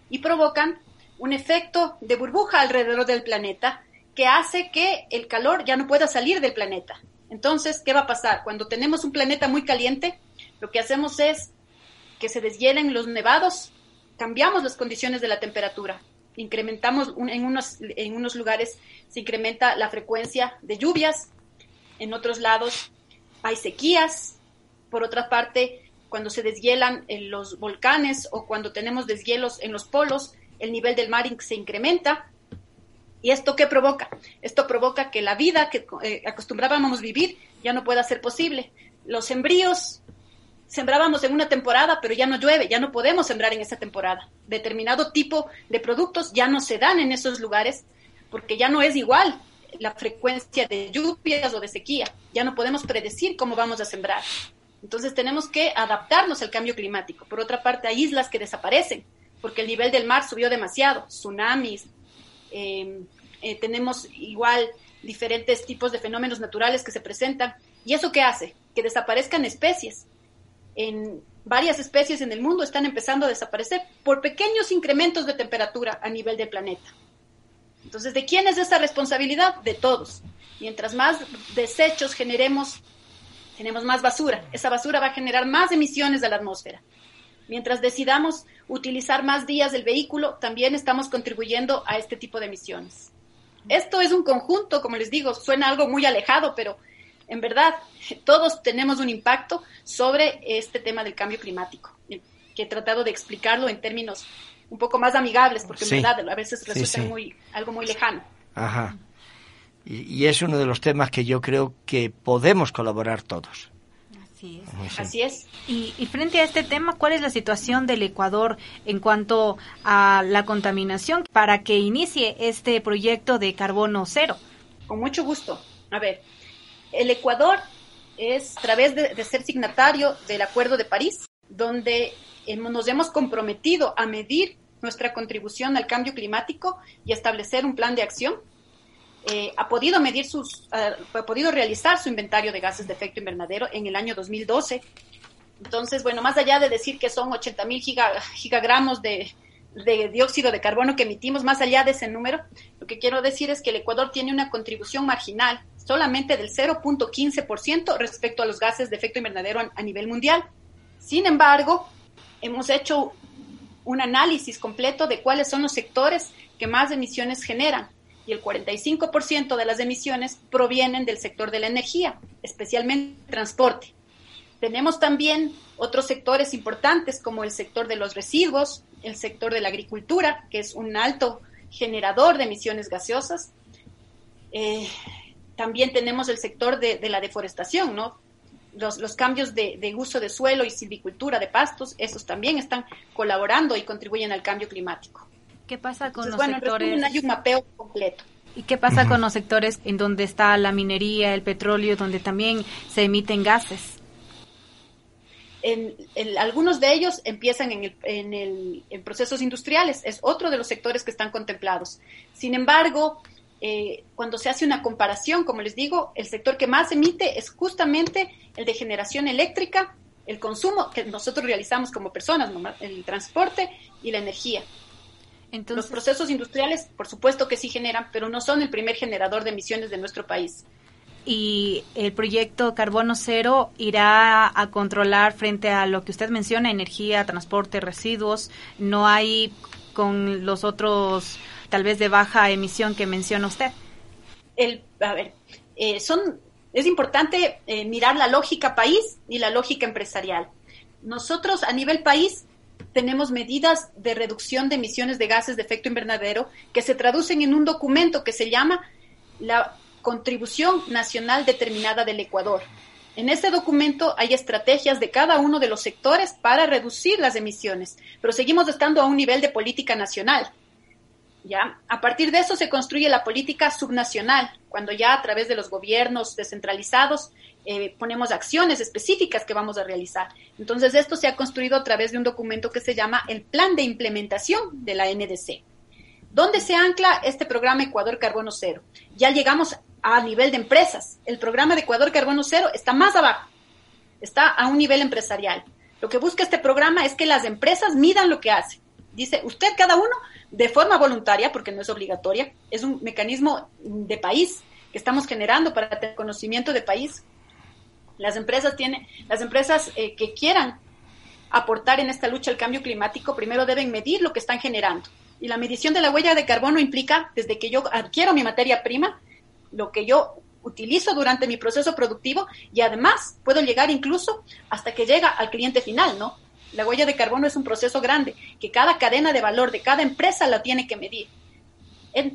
Speaker 6: y provocan un efecto de burbuja alrededor del planeta que hace que el calor ya no pueda salir del planeta. Entonces, ¿qué va a pasar? Cuando tenemos un planeta muy caliente, lo que hacemos es que se deshielen los nevados, cambiamos las condiciones de la temperatura incrementamos en, unos, en unos lugares se incrementa la frecuencia de lluvias, en otros lados hay sequías, por otra parte, cuando se deshielan en los volcanes o cuando tenemos deshielos en los polos, el nivel del mar se incrementa. ¿Y esto qué provoca? Esto provoca que la vida que eh, acostumbrábamos vivir ya no pueda ser posible. Los embrios sembrábamos en una temporada, pero ya no llueve, ya no podemos sembrar en esa temporada. Determinado tipo de productos ya no se dan en esos lugares porque ya no es igual la frecuencia de lluvias o de sequía. Ya no podemos predecir cómo vamos a sembrar. Entonces tenemos que adaptarnos al cambio climático. Por otra parte, hay islas que desaparecen porque el nivel del mar subió demasiado, tsunamis, em, eh, tenemos igual diferentes tipos de fenómenos naturales que se presentan. ¿Y eso qué hace? Que desaparezcan especies en varias especies en el mundo están empezando a desaparecer por pequeños incrementos de temperatura a nivel del planeta. Entonces, ¿de quién es esa responsabilidad? De todos. Mientras más desechos generemos, tenemos más basura. Esa basura va a generar más emisiones a la atmósfera. Mientras decidamos utilizar más días del vehículo, también estamos contribuyendo a este tipo de emisiones. Esto es un conjunto, como les digo, suena algo muy alejado, pero en verdad, todos tenemos un impacto sobre este tema del cambio climático, que he tratado de explicarlo en términos un poco más amigables, porque en verdad a veces resulta Muy, algo muy lejano.
Speaker 5: Ajá. Y, es uno de los temas que yo creo que podemos colaborar todos.
Speaker 6: Así es. Así es.
Speaker 2: Y, y, frente a este tema, ¿cuál es la situación del Ecuador en cuanto a la contaminación para que inicie este proyecto de carbono cero?
Speaker 6: Con mucho gusto. A ver, el Ecuador es a través de, ser signatario del Acuerdo de París, donde nos hemos comprometido a medir nuestra contribución al cambio climático y establecer un plan de acción. Eh, ha podido medir sus, ha podido realizar su inventario de gases de efecto invernadero en el año 2012. Entonces, bueno, más allá de decir que son 80 mil gigagramos de, de dióxido de carbono que emitimos, más allá de ese número, lo que quiero decir es que el Ecuador tiene una contribución marginal solamente del 0.15% respecto a los gases de efecto invernadero a, nivel mundial. Sin embargo, hemos hecho un análisis completo de cuáles son los sectores que más emisiones generan y el 45% de las emisiones provienen del sector de la energía, especialmente transporte. Tenemos también otros sectores importantes como el sector de los residuos, el sector de la agricultura, que es un alto generador de emisiones gaseosas, eh, también tenemos el sector de, la deforestación, ¿no? Los, cambios de, uso de suelo y silvicultura de pastos, esos también están colaborando y contribuyen al cambio climático.
Speaker 2: ¿Qué pasa con los sectores?
Speaker 6: hay un mapeo completo.
Speaker 2: ¿Y qué pasa con los sectores en donde está la minería, el petróleo, donde también se emiten gases?
Speaker 6: En, algunos de ellos empiezan en, en procesos industriales, es otro de los sectores que están contemplados. Sin embargo, eh, cuando se hace una comparación, como les digo, el sector que más emite es justamente el de generación eléctrica, el consumo que nosotros realizamos como personas, el transporte y la energía. Entonces, Los procesos industriales, por supuesto que sí generan, pero no son el primer generador de emisiones de nuestro país.
Speaker 2: Y el proyecto Carbono Cero irá a controlar frente a lo que usted menciona, energía, transporte, residuos. No hay con los otros tal vez de baja emisión que menciona usted?
Speaker 6: El, a ver, eh, son, es importante eh, mirar la lógica país y la lógica empresarial. Nosotros a nivel país tenemos medidas de reducción de emisiones de gases de efecto invernadero que se traducen en un documento que se llama la Contribución Nacional Determinada del Ecuador. En este documento hay estrategias de cada uno de los sectores para reducir las emisiones, pero seguimos estando a un nivel de política nacional. ¿Ya? A partir de eso se construye la política subnacional, cuando ya a través de los gobiernos descentralizados eh, ponemos acciones específicas que vamos a realizar. Entonces, esto se ha construido a través de un documento que se llama el Plan de Implementación de la NDC. ¿Dónde se ancla este programa Ecuador Carbono Cero? Ya llegamos a nivel de empresas. El programa de Ecuador Carbono Cero está más abajo, está a un nivel empresarial. Lo que busca este programa es que las empresas midan lo que hacen. Dice, usted cada uno, de forma voluntaria, porque no es obligatoria, es un mecanismo de país que estamos generando para tener conocimiento de país. Las empresas tienen, las empresas eh, que quieran aportar en esta lucha al cambio climático, primero deben medir lo que están generando. Y la medición de la huella de carbono implica, desde que yo adquiero mi materia prima, lo que yo utilizo durante mi proceso productivo y además puedo llegar incluso hasta que llega al cliente final, ¿no? La huella de carbono es un proceso grande que cada cadena de valor de cada empresa la tiene que medir.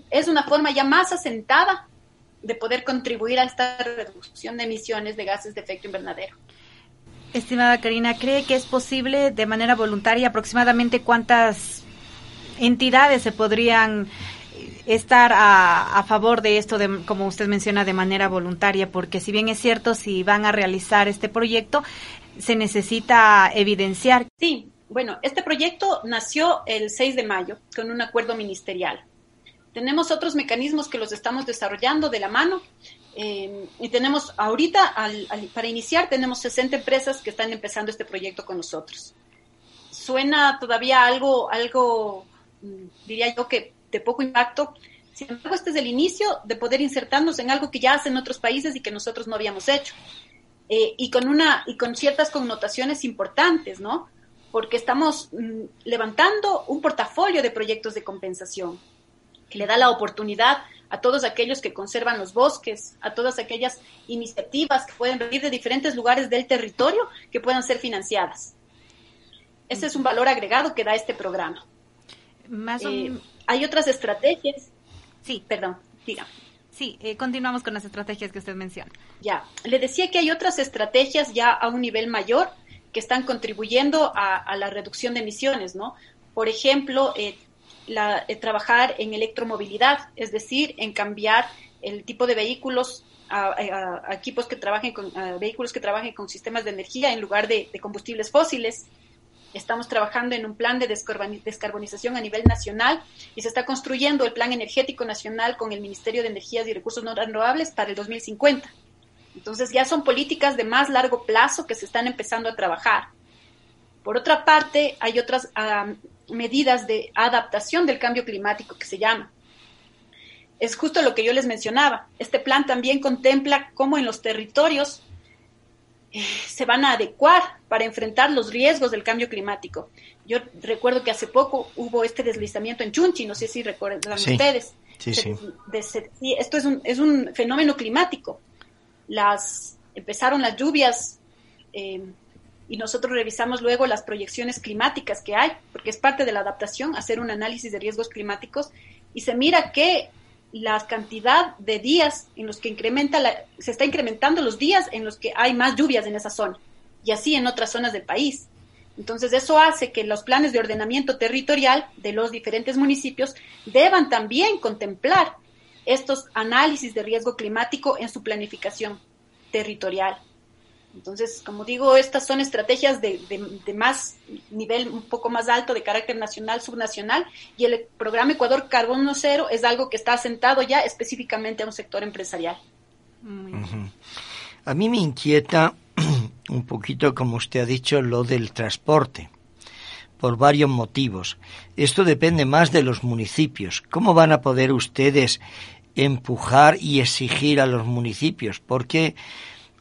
Speaker 6: Es una forma ya más asentada de poder contribuir a esta reducción de emisiones de gases de efecto invernadero.
Speaker 2: Estimada Karina, ¿cree que es posible de manera voluntaria aproximadamente cuántas entidades se podrían estar a, favor de esto, de, como usted menciona, de manera voluntaria, porque si bien es cierto, si van a realizar este proyecto, se necesita evidenciar.
Speaker 6: Sí, bueno, este proyecto nació el 6 de mayo con un acuerdo ministerial. Tenemos otros mecanismos que los estamos desarrollando de la mano eh, y tenemos ahorita, para iniciar, tenemos 60 empresas que están empezando este proyecto con nosotros. Suena todavía algo, algo, mm, diría yo que de poco impacto. Sin embargo, este es el inicio de poder insertarnos en algo que ya hacen otros países y que nosotros no habíamos hecho. Eh, y con una y con ciertas connotaciones importantes, ¿no? Porque estamos mm, levantando un portafolio de proyectos de compensación que le da la oportunidad a todos aquellos que conservan los bosques, a todas aquellas iniciativas que pueden venir de diferentes lugares del territorio que puedan ser financiadas. Ese es un valor agregado que da este programa. Más eh, hay otras estrategias.
Speaker 2: Sí, perdón, diga. Sí, eh, continuamos con las estrategias que usted menciona.
Speaker 6: Ya, le decía que hay otras estrategias ya a un nivel mayor que están contribuyendo a, la reducción de emisiones, ¿no? Por ejemplo, eh, la, eh, trabajar en electromovilidad, es decir, en cambiar el tipo de vehículos a, equipos que trabajen con vehículos que trabajen con sistemas de energía en lugar de combustibles fósiles. Estamos trabajando en un plan de descarbonización a nivel nacional y se está construyendo el Plan Energético Nacional con el Ministerio de Energías y Recursos No Renovables para el 2050. Entonces ya son políticas de más largo plazo que se están empezando a trabajar. Por otra parte, hay otras medidas de adaptación del cambio climático que se llama. Es justo lo que yo les mencionaba. Este plan también contempla cómo en los territorios se van a adecuar para enfrentar los riesgos del cambio climático. Yo recuerdo que hace poco hubo este deslizamiento en Chunchi, no sé si recuerdan ustedes.
Speaker 5: Sí, sí.
Speaker 6: esto es un, es un fenómeno climático. Las, empezaron las lluvias eh, y nosotros revisamos luego las proyecciones climáticas que hay, porque es parte de la adaptación, hacer un análisis de riesgos climáticos y se mira que la cantidad de días en los que incrementa la, se está incrementando los días en los que hay más lluvias en esa zona y así en otras zonas del país. Entonces eso hace que los planes de ordenamiento territorial de los diferentes municipios deban también contemplar estos análisis de riesgo climático en su planificación territorial. Entonces, como digo, estas son estrategias de, más nivel, un poco más alto, de carácter nacional, subnacional, y el programa Ecuador Carbono Cero es algo que está asentado ya específicamente a un sector empresarial.
Speaker 5: A mí me inquieta un poquito, como usted ha dicho, lo del transporte, por varios motivos. Esto depende más de los municipios. ¿Cómo van a poder ustedes empujar y exigir a los municipios? Porque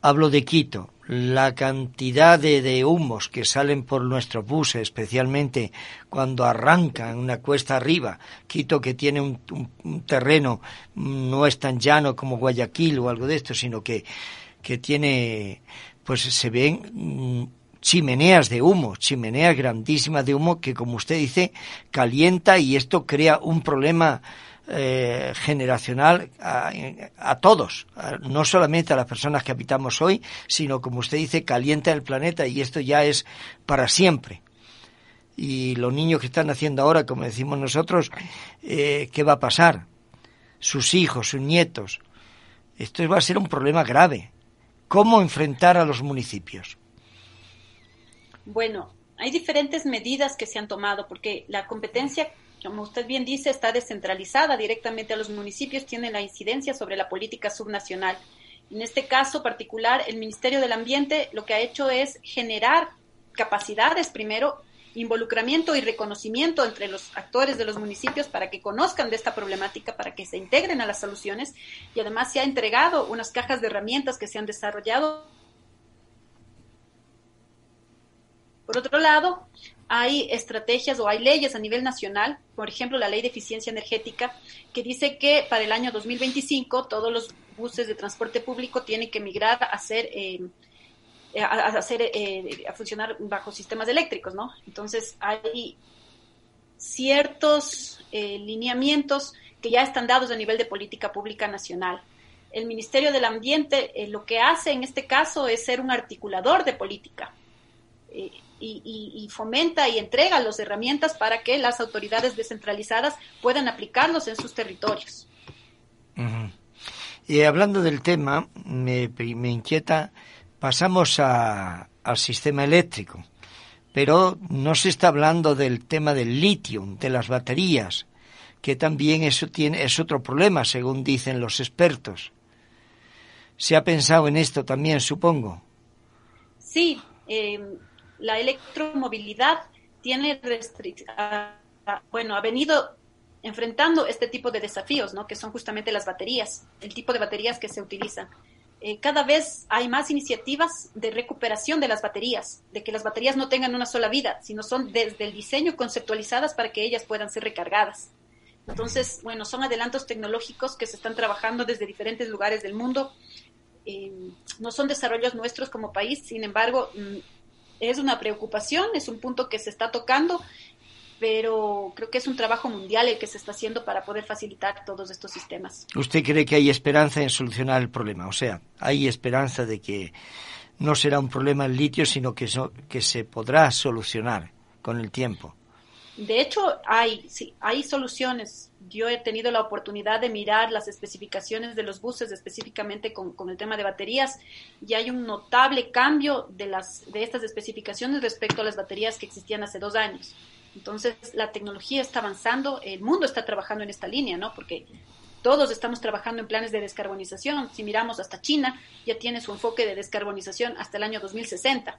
Speaker 5: hablo de Quito la cantidad de, humos que salen por nuestros buses, especialmente cuando arrancan una cuesta arriba. Quito que tiene un, terreno mm, no es tan llano como Guayaquil o algo de esto, sino que, que tiene, pues se ven mm, chimeneas de humo, chimeneas grandísimas de humo que, como usted dice, calienta y esto crea un problema eh, generacional a, todos, no solamente a las personas que habitamos hoy, sino como usted dice, calienta el planeta y esto ya es para siempre. y los niños que están haciendo ahora, como decimos nosotros, eh, ¿qué va a pasar? Sus hijos, sus nietos. Esto va a ser un problema grave. ¿Cómo enfrentar a los municipios?
Speaker 6: Bueno, hay diferentes medidas que se han tomado porque la competencia, como usted bien dice, está descentralizada directamente a los municipios, tiene la incidencia sobre la política subnacional. En este caso particular, el Ministerio del Ambiente lo que ha hecho es generar capacidades primero involucramiento y reconocimiento entre los actores de los municipios para que conozcan de esta problemática, para que se integren a las soluciones y además se ha entregado unas cajas de herramientas que se han desarrollado. Por otro lado, hay estrategias o hay leyes a nivel nacional, por ejemplo, la ley de eficiencia energética, que dice que para el año 2025 todos los buses de transporte público tienen que migrar a ser eh, a, hacer, eh, a funcionar bajo sistemas eléctricos, ¿no? Entonces hay ciertos eh, lineamientos que ya están dados a nivel de política pública nacional. El Ministerio del Ambiente eh, lo que hace en este caso es ser un articulador de política y, fomenta y entrega las herramientas para que las autoridades descentralizadas puedan aplicarlos en sus territorios.
Speaker 5: Y hablando del tema, me, me inquieta pasamos a, al sistema eléctrico, pero no se está hablando del tema del litio, de las baterías, que también eso tiene, es otro problema, según dicen los expertos. ¿Se ha pensado en esto también, supongo?
Speaker 6: Sí, em, la electromovilidad tiene bueno, ha venido enfrentando este tipo de desafíos, ¿no? Que son justamente las baterías, el tipo de baterías que se utilizan. Eh, cada vez hay más iniciativas de recuperación de las baterías, de que las baterías no tengan una sola vida, sino son desde el diseño conceptualizadas para que ellas puedan ser recargadas. Entonces, bueno, son adelantos tecnológicos que se están trabajando desde diferentes lugares del mundo. Eh, no son desarrollos nuestros como país, sin embargo, mm, es una preocupación, es un punto que se está tocando pero creo que es un trabajo mundial el que se está haciendo para poder facilitar todos estos sistemas.
Speaker 5: ¿Usted cree que hay esperanza en solucionar el problema? O sea, hay esperanza de que no será un problema el litio, sino que, que se podrá solucionar con el tiempo.
Speaker 6: De hecho, hay, hay soluciones. Yo he tenido la oportunidad de mirar las especificaciones de los buses, específicamente con, con, el tema de baterías, y hay un notable cambio de, las, de estas especificaciones respecto a las baterías que existían hace dos años. Entonces, la tecnología está avanzando, el mundo está trabajando en esta línea, ¿no? Porque todos estamos trabajando en planes de descarbonización. Si miramos hasta China, ya tiene su enfoque de descarbonización hasta el año 2060.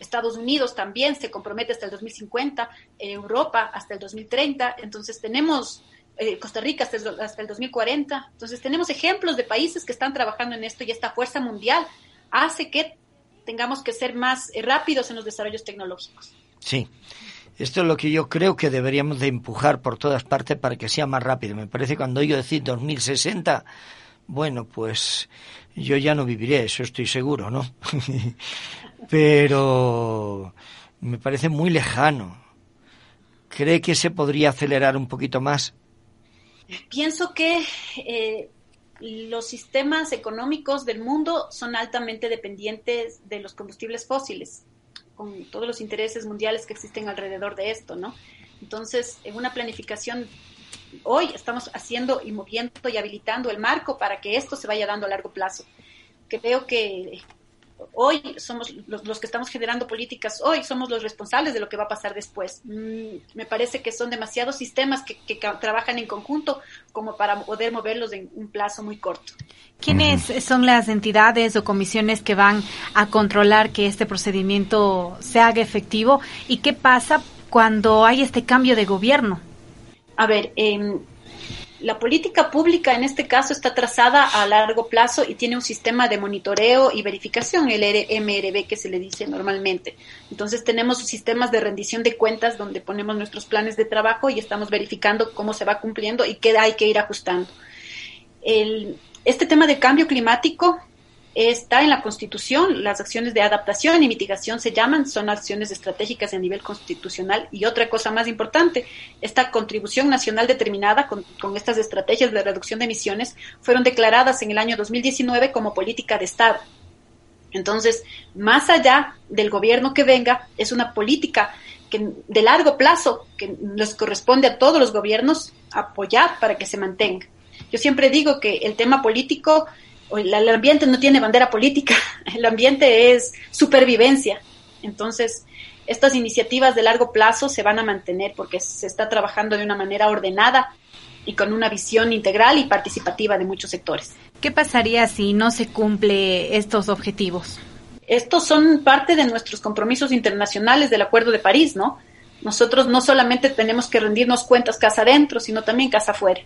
Speaker 6: Estados Unidos también se compromete hasta el 2050, Europa hasta el 2030. Entonces, tenemos eh, Costa Rica hasta el, hasta el 2040. Entonces, tenemos ejemplos de países que están trabajando en esto y esta fuerza mundial hace que tengamos que ser más eh, rápidos en los desarrollos tecnológicos.
Speaker 5: Sí. Esto es lo que yo creo que deberíamos de empujar por todas partes para que sea más rápido. Me parece cuando yo decir 2060, bueno, pues yo ya no viviré, eso estoy seguro, ¿no? Pero me parece muy lejano. ¿Cree que se podría acelerar un poquito más?
Speaker 6: Pienso que eh, los sistemas económicos del mundo son altamente dependientes de los combustibles fósiles con todos los intereses mundiales que existen alrededor de esto, ¿no? Entonces, en una planificación, hoy estamos haciendo y moviendo y habilitando el marco para que esto se vaya dando a largo plazo. Creo que hoy somos los, que estamos generando políticas, hoy somos los responsables de lo que va a pasar después. Mm, me parece que son demasiados sistemas que, que, trabajan en conjunto como para poder moverlos en un plazo muy corto.
Speaker 2: ¿Quiénes son las entidades o comisiones que van a controlar que este procedimiento se haga efectivo? ¿Y qué pasa cuando hay este cambio de gobierno?
Speaker 6: A ver, eh, la política pública en este caso está trazada a largo plazo y tiene un sistema de monitoreo y verificación, el MRB que se le dice normalmente. Entonces tenemos sistemas de rendición de cuentas donde ponemos nuestros planes de trabajo y estamos verificando cómo se va cumpliendo y qué hay que ir ajustando. El, este tema del cambio climático está en la Constitución, las acciones de adaptación y mitigación se llaman, son acciones estratégicas a nivel constitucional. Y otra cosa más importante, esta contribución nacional determinada con, estas estrategias de reducción de emisiones fueron declaradas en el año 2019 como política de Estado. Entonces, más allá del gobierno que venga, es una política de largo plazo, que les corresponde a todos los gobiernos apoyar para que se mantenga. Yo siempre digo que el tema político, el ambiente no tiene bandera política, el ambiente es supervivencia. Entonces, estas iniciativas de largo plazo se van a mantener porque se está trabajando de una manera ordenada y con una visión integral y participativa de muchos sectores.
Speaker 2: ¿Qué pasaría si no se cumple estos objetivos?
Speaker 6: Estos son parte de nuestros compromisos internacionales del Acuerdo de París, ¿no? Nosotros no solamente tenemos que rendirnos cuentas casa adentro, sino también casa afuera.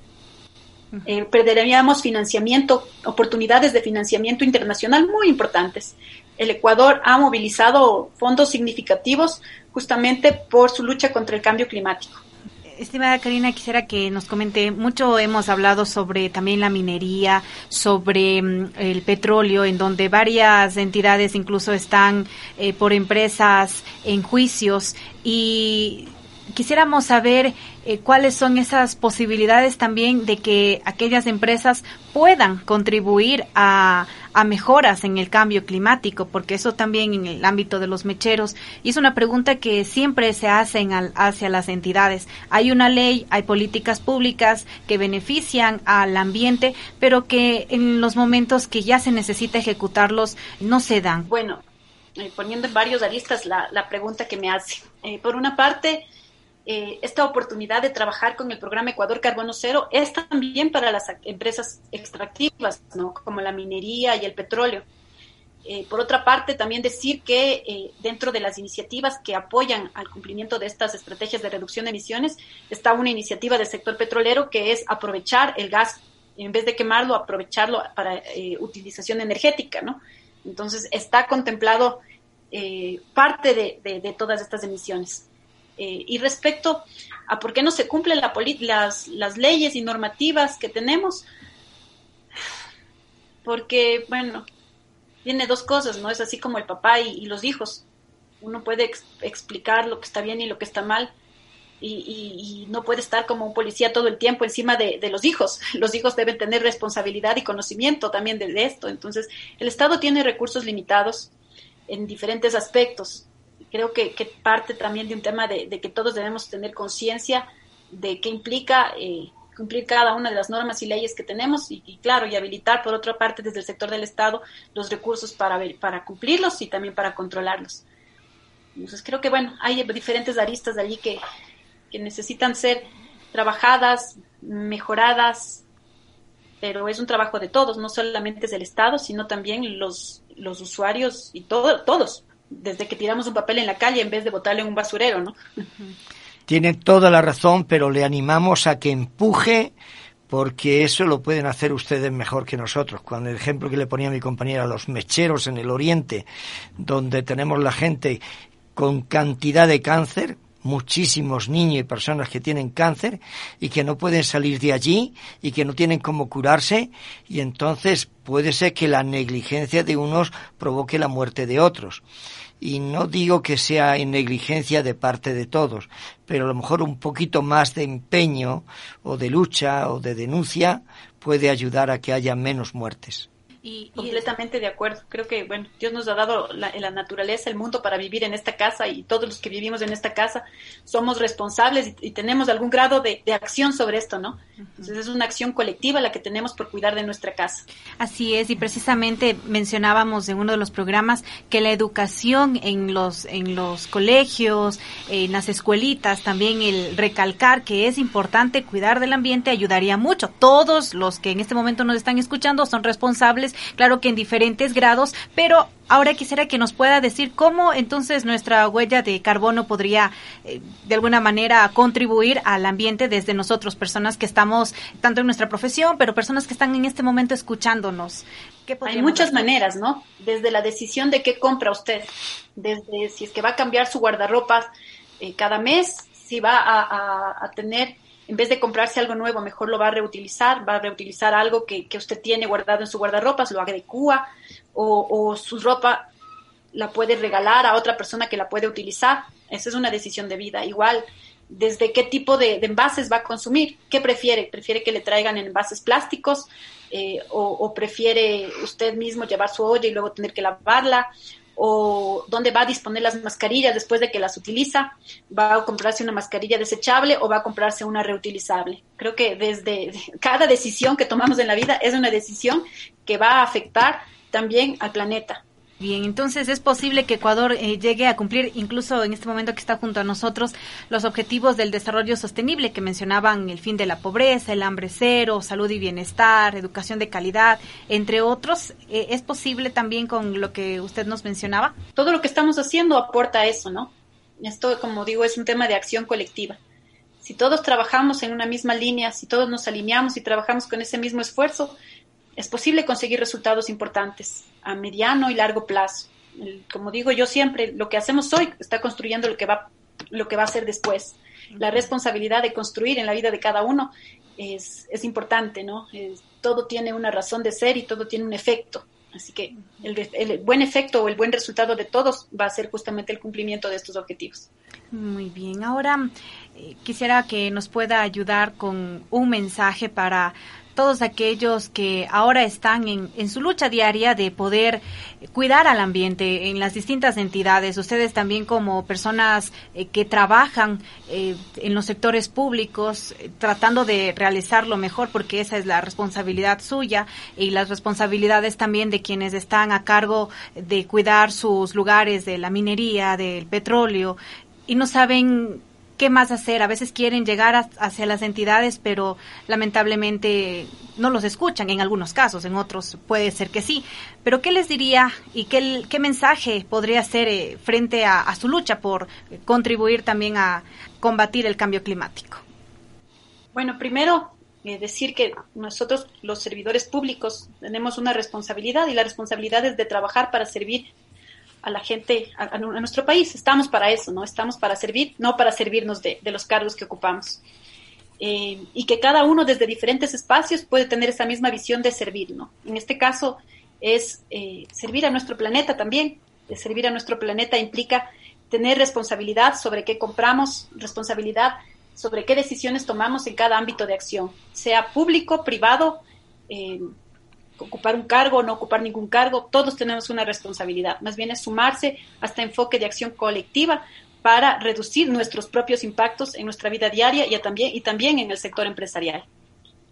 Speaker 6: Eh, perderíamos financiamiento, oportunidades de financiamiento internacional muy importantes. El Ecuador ha movilizado fondos significativos justamente por su lucha contra el cambio climático.
Speaker 2: Estimada Karina, quisiera que nos comente, mucho hemos hablado sobre también la minería, sobre mm, el petróleo, en donde varias entidades incluso están eh, por empresas en juicios y quisiéramos saber eh, cuáles son esas posibilidades también de que aquellas empresas puedan contribuir a, a, mejoras en el cambio climático, porque eso también en el ámbito de los mecheros, y es una pregunta que siempre se hacen al, hacia las entidades. Hay una ley, hay políticas públicas que benefician al ambiente, pero que en los momentos que ya se necesita ejecutarlos no se dan.
Speaker 6: Bueno, eh, poniendo en varios aristas la, la pregunta que me hace. Eh, por una parte, eh, esta oportunidad de trabajar con el programa Ecuador Carbono Cero es también para las empresas extractivas, ¿no? como la minería y el petróleo. Eh, por otra parte, también decir que eh, dentro de las iniciativas que apoyan al cumplimiento de estas estrategias de reducción de emisiones está una iniciativa del sector petrolero que es aprovechar el gas, en vez de quemarlo, aprovecharlo para utilización energética, ¿no? Entonces, está contemplado parte de todas estas emisiones. Eh, y respecto a por qué no se cumplen la las, las leyes y normativas que tenemos, porque, bueno, tiene dos cosas, ¿no? Es así como el papá y, los hijos. Uno puede explicar lo que está bien y lo que está mal. Y, no puede estar como un policía todo el tiempo encima de, los hijos. Los hijos deben tener responsabilidad y conocimiento también de esto. Entonces, el Estado tiene recursos limitados en diferentes aspectos creo que, parte también de un tema de, que todos debemos tener conciencia de qué implica eh, cumplir cada una de las normas y leyes que tenemos y, claro, y habilitar por otra parte desde el sector del Estado los recursos para, ver, para cumplirlos y también para controlarlos. Entonces creo que, bueno, hay diferentes aristas allí que, que necesitan ser trabajadas, mejoradas, pero es un trabajo de todos, no solamente es del Estado, sino también los, los usuarios y todo, todos desde que tiramos un papel en la calle en vez de botarle en un basurero, ¿no?
Speaker 5: Tiene toda la razón, pero le animamos a que empuje porque eso lo pueden hacer ustedes mejor que nosotros. Con el ejemplo que le ponía mi compañera, los mecheros en el oriente, donde tenemos la gente con cantidad de cáncer, muchísimos niños y personas que tienen cáncer y que no pueden salir de allí y que no tienen cómo curarse y entonces puede ser que la negligencia de unos provoque la muerte de otros. Y no digo que sea en negligencia de parte de todos, pero a lo mejor un poquito más de empeño o de lucha o de denuncia puede ayudar a que haya menos muertes.
Speaker 6: Y, Completamente de acuerdo. Creo que, bueno, Dios nos ha dado la, naturaleza, el mundo para vivir en esta casa y todos los que vivimos en esta casa somos responsables y, tenemos algún grado de, acción sobre esto, ¿no? Entonces es una acción colectiva la que tenemos por cuidar de nuestra casa.
Speaker 2: Así es, y precisamente mencionábamos en uno de los programas que la educación en los, en los colegios, en las escuelitas, también el recalcar que es importante cuidar del ambiente ayudaría mucho. Todos los que en este momento nos están escuchando son responsables claro que en diferentes grados, pero ahora quisiera que nos pueda decir cómo entonces nuestra huella de carbono podría eh, de alguna manera contribuir al ambiente desde nosotros, personas que estamos tanto en nuestra profesión, pero personas que están en este momento escuchándonos.
Speaker 6: Hay muchas maneras, ¿no? Desde la decisión de qué compra usted, desde si es que va a cambiar su guardarropa eh, cada mes, si va a tener en vez de comprarse algo nuevo, mejor lo va a reutilizar, va a reutilizar algo que, usted tiene guardado en su guardarropas, lo adecua o, o su ropa la puede regalar a otra persona que la puede utilizar. Esa es una decisión de vida. Igual, desde qué tipo de, envases va a consumir, qué prefiere, prefiere que le traigan en envases plásticos eh, o, prefiere usted mismo llevar su olla y luego tener que lavarla o dónde va a disponer las mascarillas después de que las utiliza, va a comprarse una mascarilla desechable o va a comprarse una reutilizable. Creo que desde cada decisión que tomamos en la vida es una decisión que va a afectar también al planeta.
Speaker 2: Bien, entonces es posible que Ecuador eh, llegue a cumplir, incluso en este momento que está junto a nosotros, los objetivos del desarrollo sostenible que mencionaban el fin de la pobreza, el hambre cero, salud y bienestar, educación de calidad, entre otros. Eh, ¿Es posible también con lo que usted nos mencionaba?
Speaker 6: Todo lo que estamos haciendo aporta eso, ¿no? Esto, como digo, es un tema de acción colectiva. Si todos trabajamos en una misma línea, si todos nos alineamos y trabajamos con ese mismo esfuerzo, es posible conseguir resultados importantes a mediano y largo plazo. como digo yo siempre, lo que hacemos hoy está construyendo lo que va, lo que va a ser después. La responsabilidad de construir en la vida de cada uno es, es importante, ¿no? todo tiene una razón de ser y todo tiene un efecto. Así que el, el, buen efecto o el buen resultado de todos va a ser justamente el cumplimiento de estos objetivos.
Speaker 2: Muy bien, ahora eh, quisiera que nos pueda ayudar con un mensaje para todos aquellos que ahora están en, en, su lucha diaria de poder cuidar al ambiente en las distintas entidades. Ustedes también como personas eh, que trabajan eh, en los sectores públicos, eh, tratando de realizarlo mejor, porque esa es la responsabilidad suya y las responsabilidades también de quienes están a cargo de cuidar sus lugares de la minería, del petróleo, y no saben qué más hacer. A veces quieren llegar hacia las entidades, pero lamentablemente no los escuchan en algunos casos, en otros puede ser que sí. Pero ¿qué les diría y qué, mensaje podría ser eh, frente a, su lucha por contribuir también a combatir el cambio climático?
Speaker 6: Bueno, primero eh, decir que nosotros los servidores públicos tenemos una responsabilidad y la responsabilidad es de trabajar para servir a la gente, a, nuestro país. Estamos para eso, ¿no? Estamos para servir, no para servirnos de, los cargos que ocupamos. Eh, y que cada uno desde diferentes espacios puede tener esa misma visión de servir, ¿no? En este caso es eh, servir a nuestro planeta también. servir a nuestro planeta implica tener responsabilidad sobre qué compramos, responsabilidad sobre qué decisiones tomamos en cada ámbito de acción, sea público, privado, eh, ocupar un cargo o no ocupar ningún cargo, todos tenemos una responsabilidad. Más bien es sumarse a este enfoque de acción colectiva para reducir nuestros propios impactos en nuestra vida diaria y también, y también en el sector empresarial.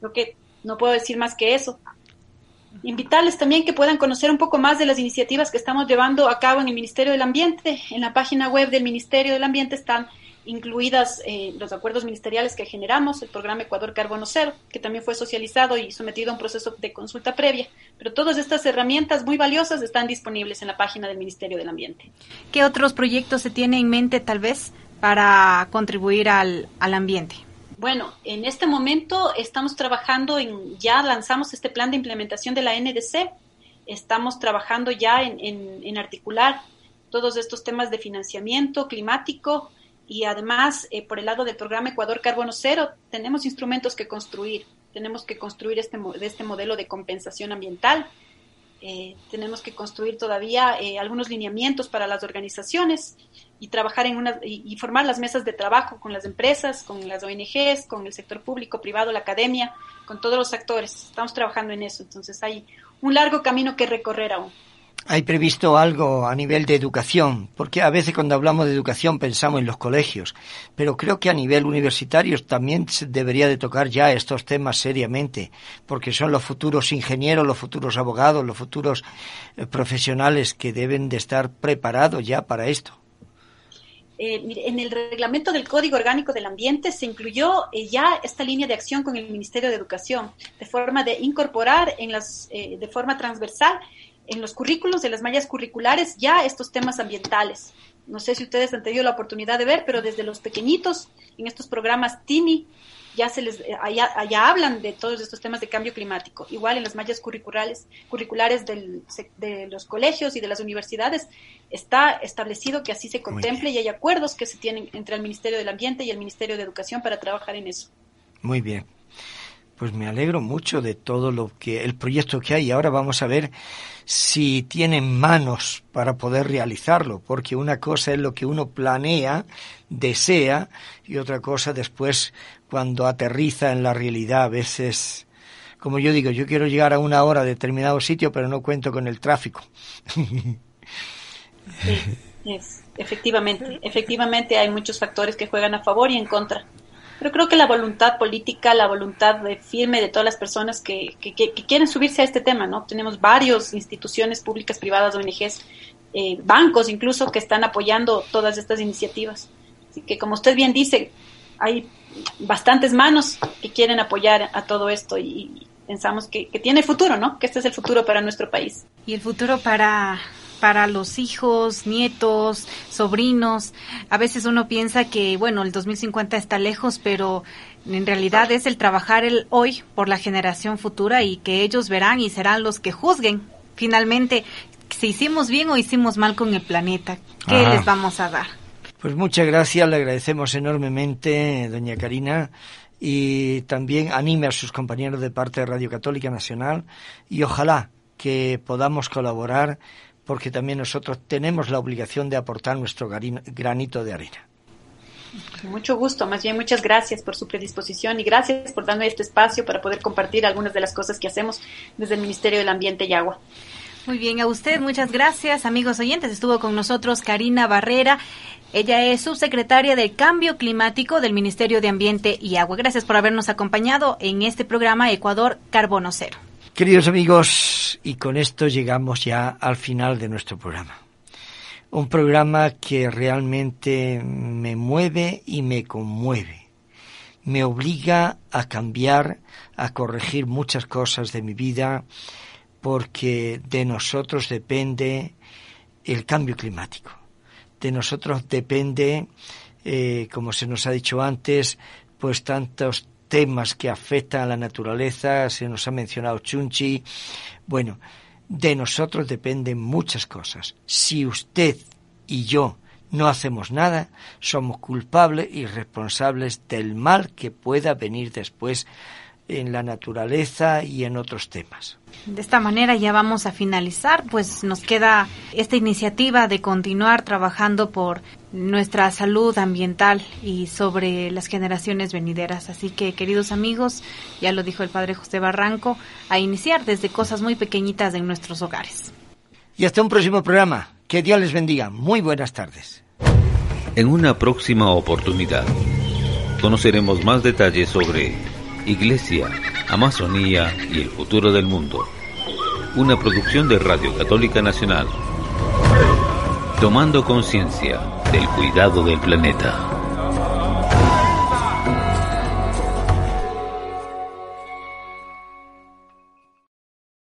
Speaker 6: Creo que no puedo decir más que eso. Invitarles también que puedan conocer un poco más de las iniciativas que estamos llevando a cabo en el Ministerio del Ambiente. En la página web del Ministerio del Ambiente están incluidas eh, los acuerdos ministeriales que generamos, el programa Ecuador Carbono Cero, que también fue socializado y sometido a un proceso de consulta previa. Pero todas estas herramientas muy valiosas están disponibles en la página del Ministerio del Ambiente.
Speaker 2: ¿Qué otros proyectos se tiene en mente tal vez para contribuir al, al ambiente?
Speaker 6: Bueno, en este momento estamos trabajando en, ya lanzamos este plan de implementación de la NDC, estamos trabajando ya en, en, en articular todos estos temas de financiamiento climático, y además, eh, por el lado del programa Ecuador Carbono Cero, tenemos instrumentos que construir. Tenemos que construir este, este modelo de compensación ambiental. Eh, tenemos que construir todavía eh, algunos lineamientos para las organizaciones y trabajar en una y, formar las mesas de trabajo con las empresas, con las ONGs, con el sector público, privado, la academia, con todos los actores. Estamos trabajando en eso. Entonces hay un largo camino que recorrer aún.
Speaker 5: ¿Hay previsto algo a nivel de educación? Porque a veces cuando hablamos de educación pensamos en los colegios, pero creo que a nivel universitario también se debería de tocar ya estos temas seriamente, porque son los futuros ingenieros, los futuros abogados, los futuros eh, profesionales que deben de estar preparados ya para esto.
Speaker 6: Eh, en el reglamento del Código Orgánico del Ambiente se incluyó eh, ya esta línea de acción con el Ministerio de Educación, de forma de incorporar en las, de forma transversal en los currículos de las mallas curriculares ya estos temas ambientales. No sé si ustedes han tenido la oportunidad de ver, pero desde los pequeñitos, en estos programas TINI, ya se les allá, hablan de todos estos temas de cambio climático. Igual en las mallas curriculares, curriculares de los colegios y de las universidades está establecido que así se contemple y hay acuerdos que se tienen entre el Ministerio del Ambiente y el Ministerio de Educación para trabajar en eso.
Speaker 5: Muy bien. Pues me alegro mucho de todo lo que el proyecto que hay. Ahora vamos a ver si tienen manos para poder realizarlo, porque una cosa es lo que uno planea, desea, y otra cosa después cuando aterriza en la realidad. A veces, como yo digo, yo quiero llegar a una hora a determinado sitio, pero no cuento con el tráfico.
Speaker 6: Sí, efectivamente, efectivamente hay muchos factores que juegan a favor y en contra. Pero creo que la voluntad política, la voluntad de firme de todas las personas que, que, quieren subirse a este tema, ¿no? Tenemos varias instituciones públicas, privadas, ONGs, eh, bancos incluso, que están apoyando todas estas iniciativas. Así que, como usted bien dice, hay bastantes manos que quieren apoyar a todo esto y pensamos que, que tiene futuro, ¿no? Que este es el futuro para nuestro país.
Speaker 2: Y el futuro para para los hijos, nietos, sobrinos. A veces uno piensa que, bueno, el 2050 está lejos, pero en realidad es el trabajar el hoy por la generación futura y que ellos verán y serán los que juzguen finalmente si hicimos bien o hicimos mal con el planeta. ¿Qué les vamos a dar?
Speaker 5: Pues muchas gracias, le agradecemos enormemente, doña Karina y también anime a sus compañeros de parte de Radio Católica Nacional y ojalá que podamos colaborar porque también nosotros tenemos la obligación de aportar nuestro granito de arena.
Speaker 6: Mucho gusto, más bien muchas gracias por su predisposición y gracias por darme este espacio para poder compartir algunas de las cosas que hacemos desde el Ministerio del Ambiente y Agua.
Speaker 2: Muy bien, a usted muchas gracias, amigos oyentes. Estuvo con nosotros Karina Barrera. Ella es subsecretaria de Cambio Climático del Ministerio de Ambiente y Agua. Gracias por habernos acompañado en este programa Ecuador Carbono Cero.
Speaker 5: Queridos amigos, y con esto llegamos ya al final de nuestro programa. Un programa que realmente me mueve y me conmueve. Me obliga a cambiar, a corregir muchas cosas de mi vida, porque de nosotros depende el cambio climático. De nosotros depende, eh, como se nos ha dicho antes, pues tantos temas que afectan a la naturaleza, se nos ha mencionado Chunchi. Bueno, de nosotros dependen muchas cosas. Si usted y yo no hacemos nada, somos culpables y responsables del mal que pueda venir después en la naturaleza y en otros temas.
Speaker 2: De esta manera ya vamos a finalizar, pues nos queda esta iniciativa de continuar trabajando por nuestra salud ambiental y sobre las generaciones venideras. Así que, queridos amigos, ya lo dijo el padre José Barranco, a iniciar desde cosas muy pequeñitas en nuestros hogares.
Speaker 5: Y hasta un próximo programa. Que Dios les bendiga. Muy buenas tardes.
Speaker 1: En una próxima oportunidad conoceremos más detalles sobre Iglesia, Amazonía y el futuro del mundo. Una producción de Radio Católica Nacional. Tomando conciencia del cuidado del planeta.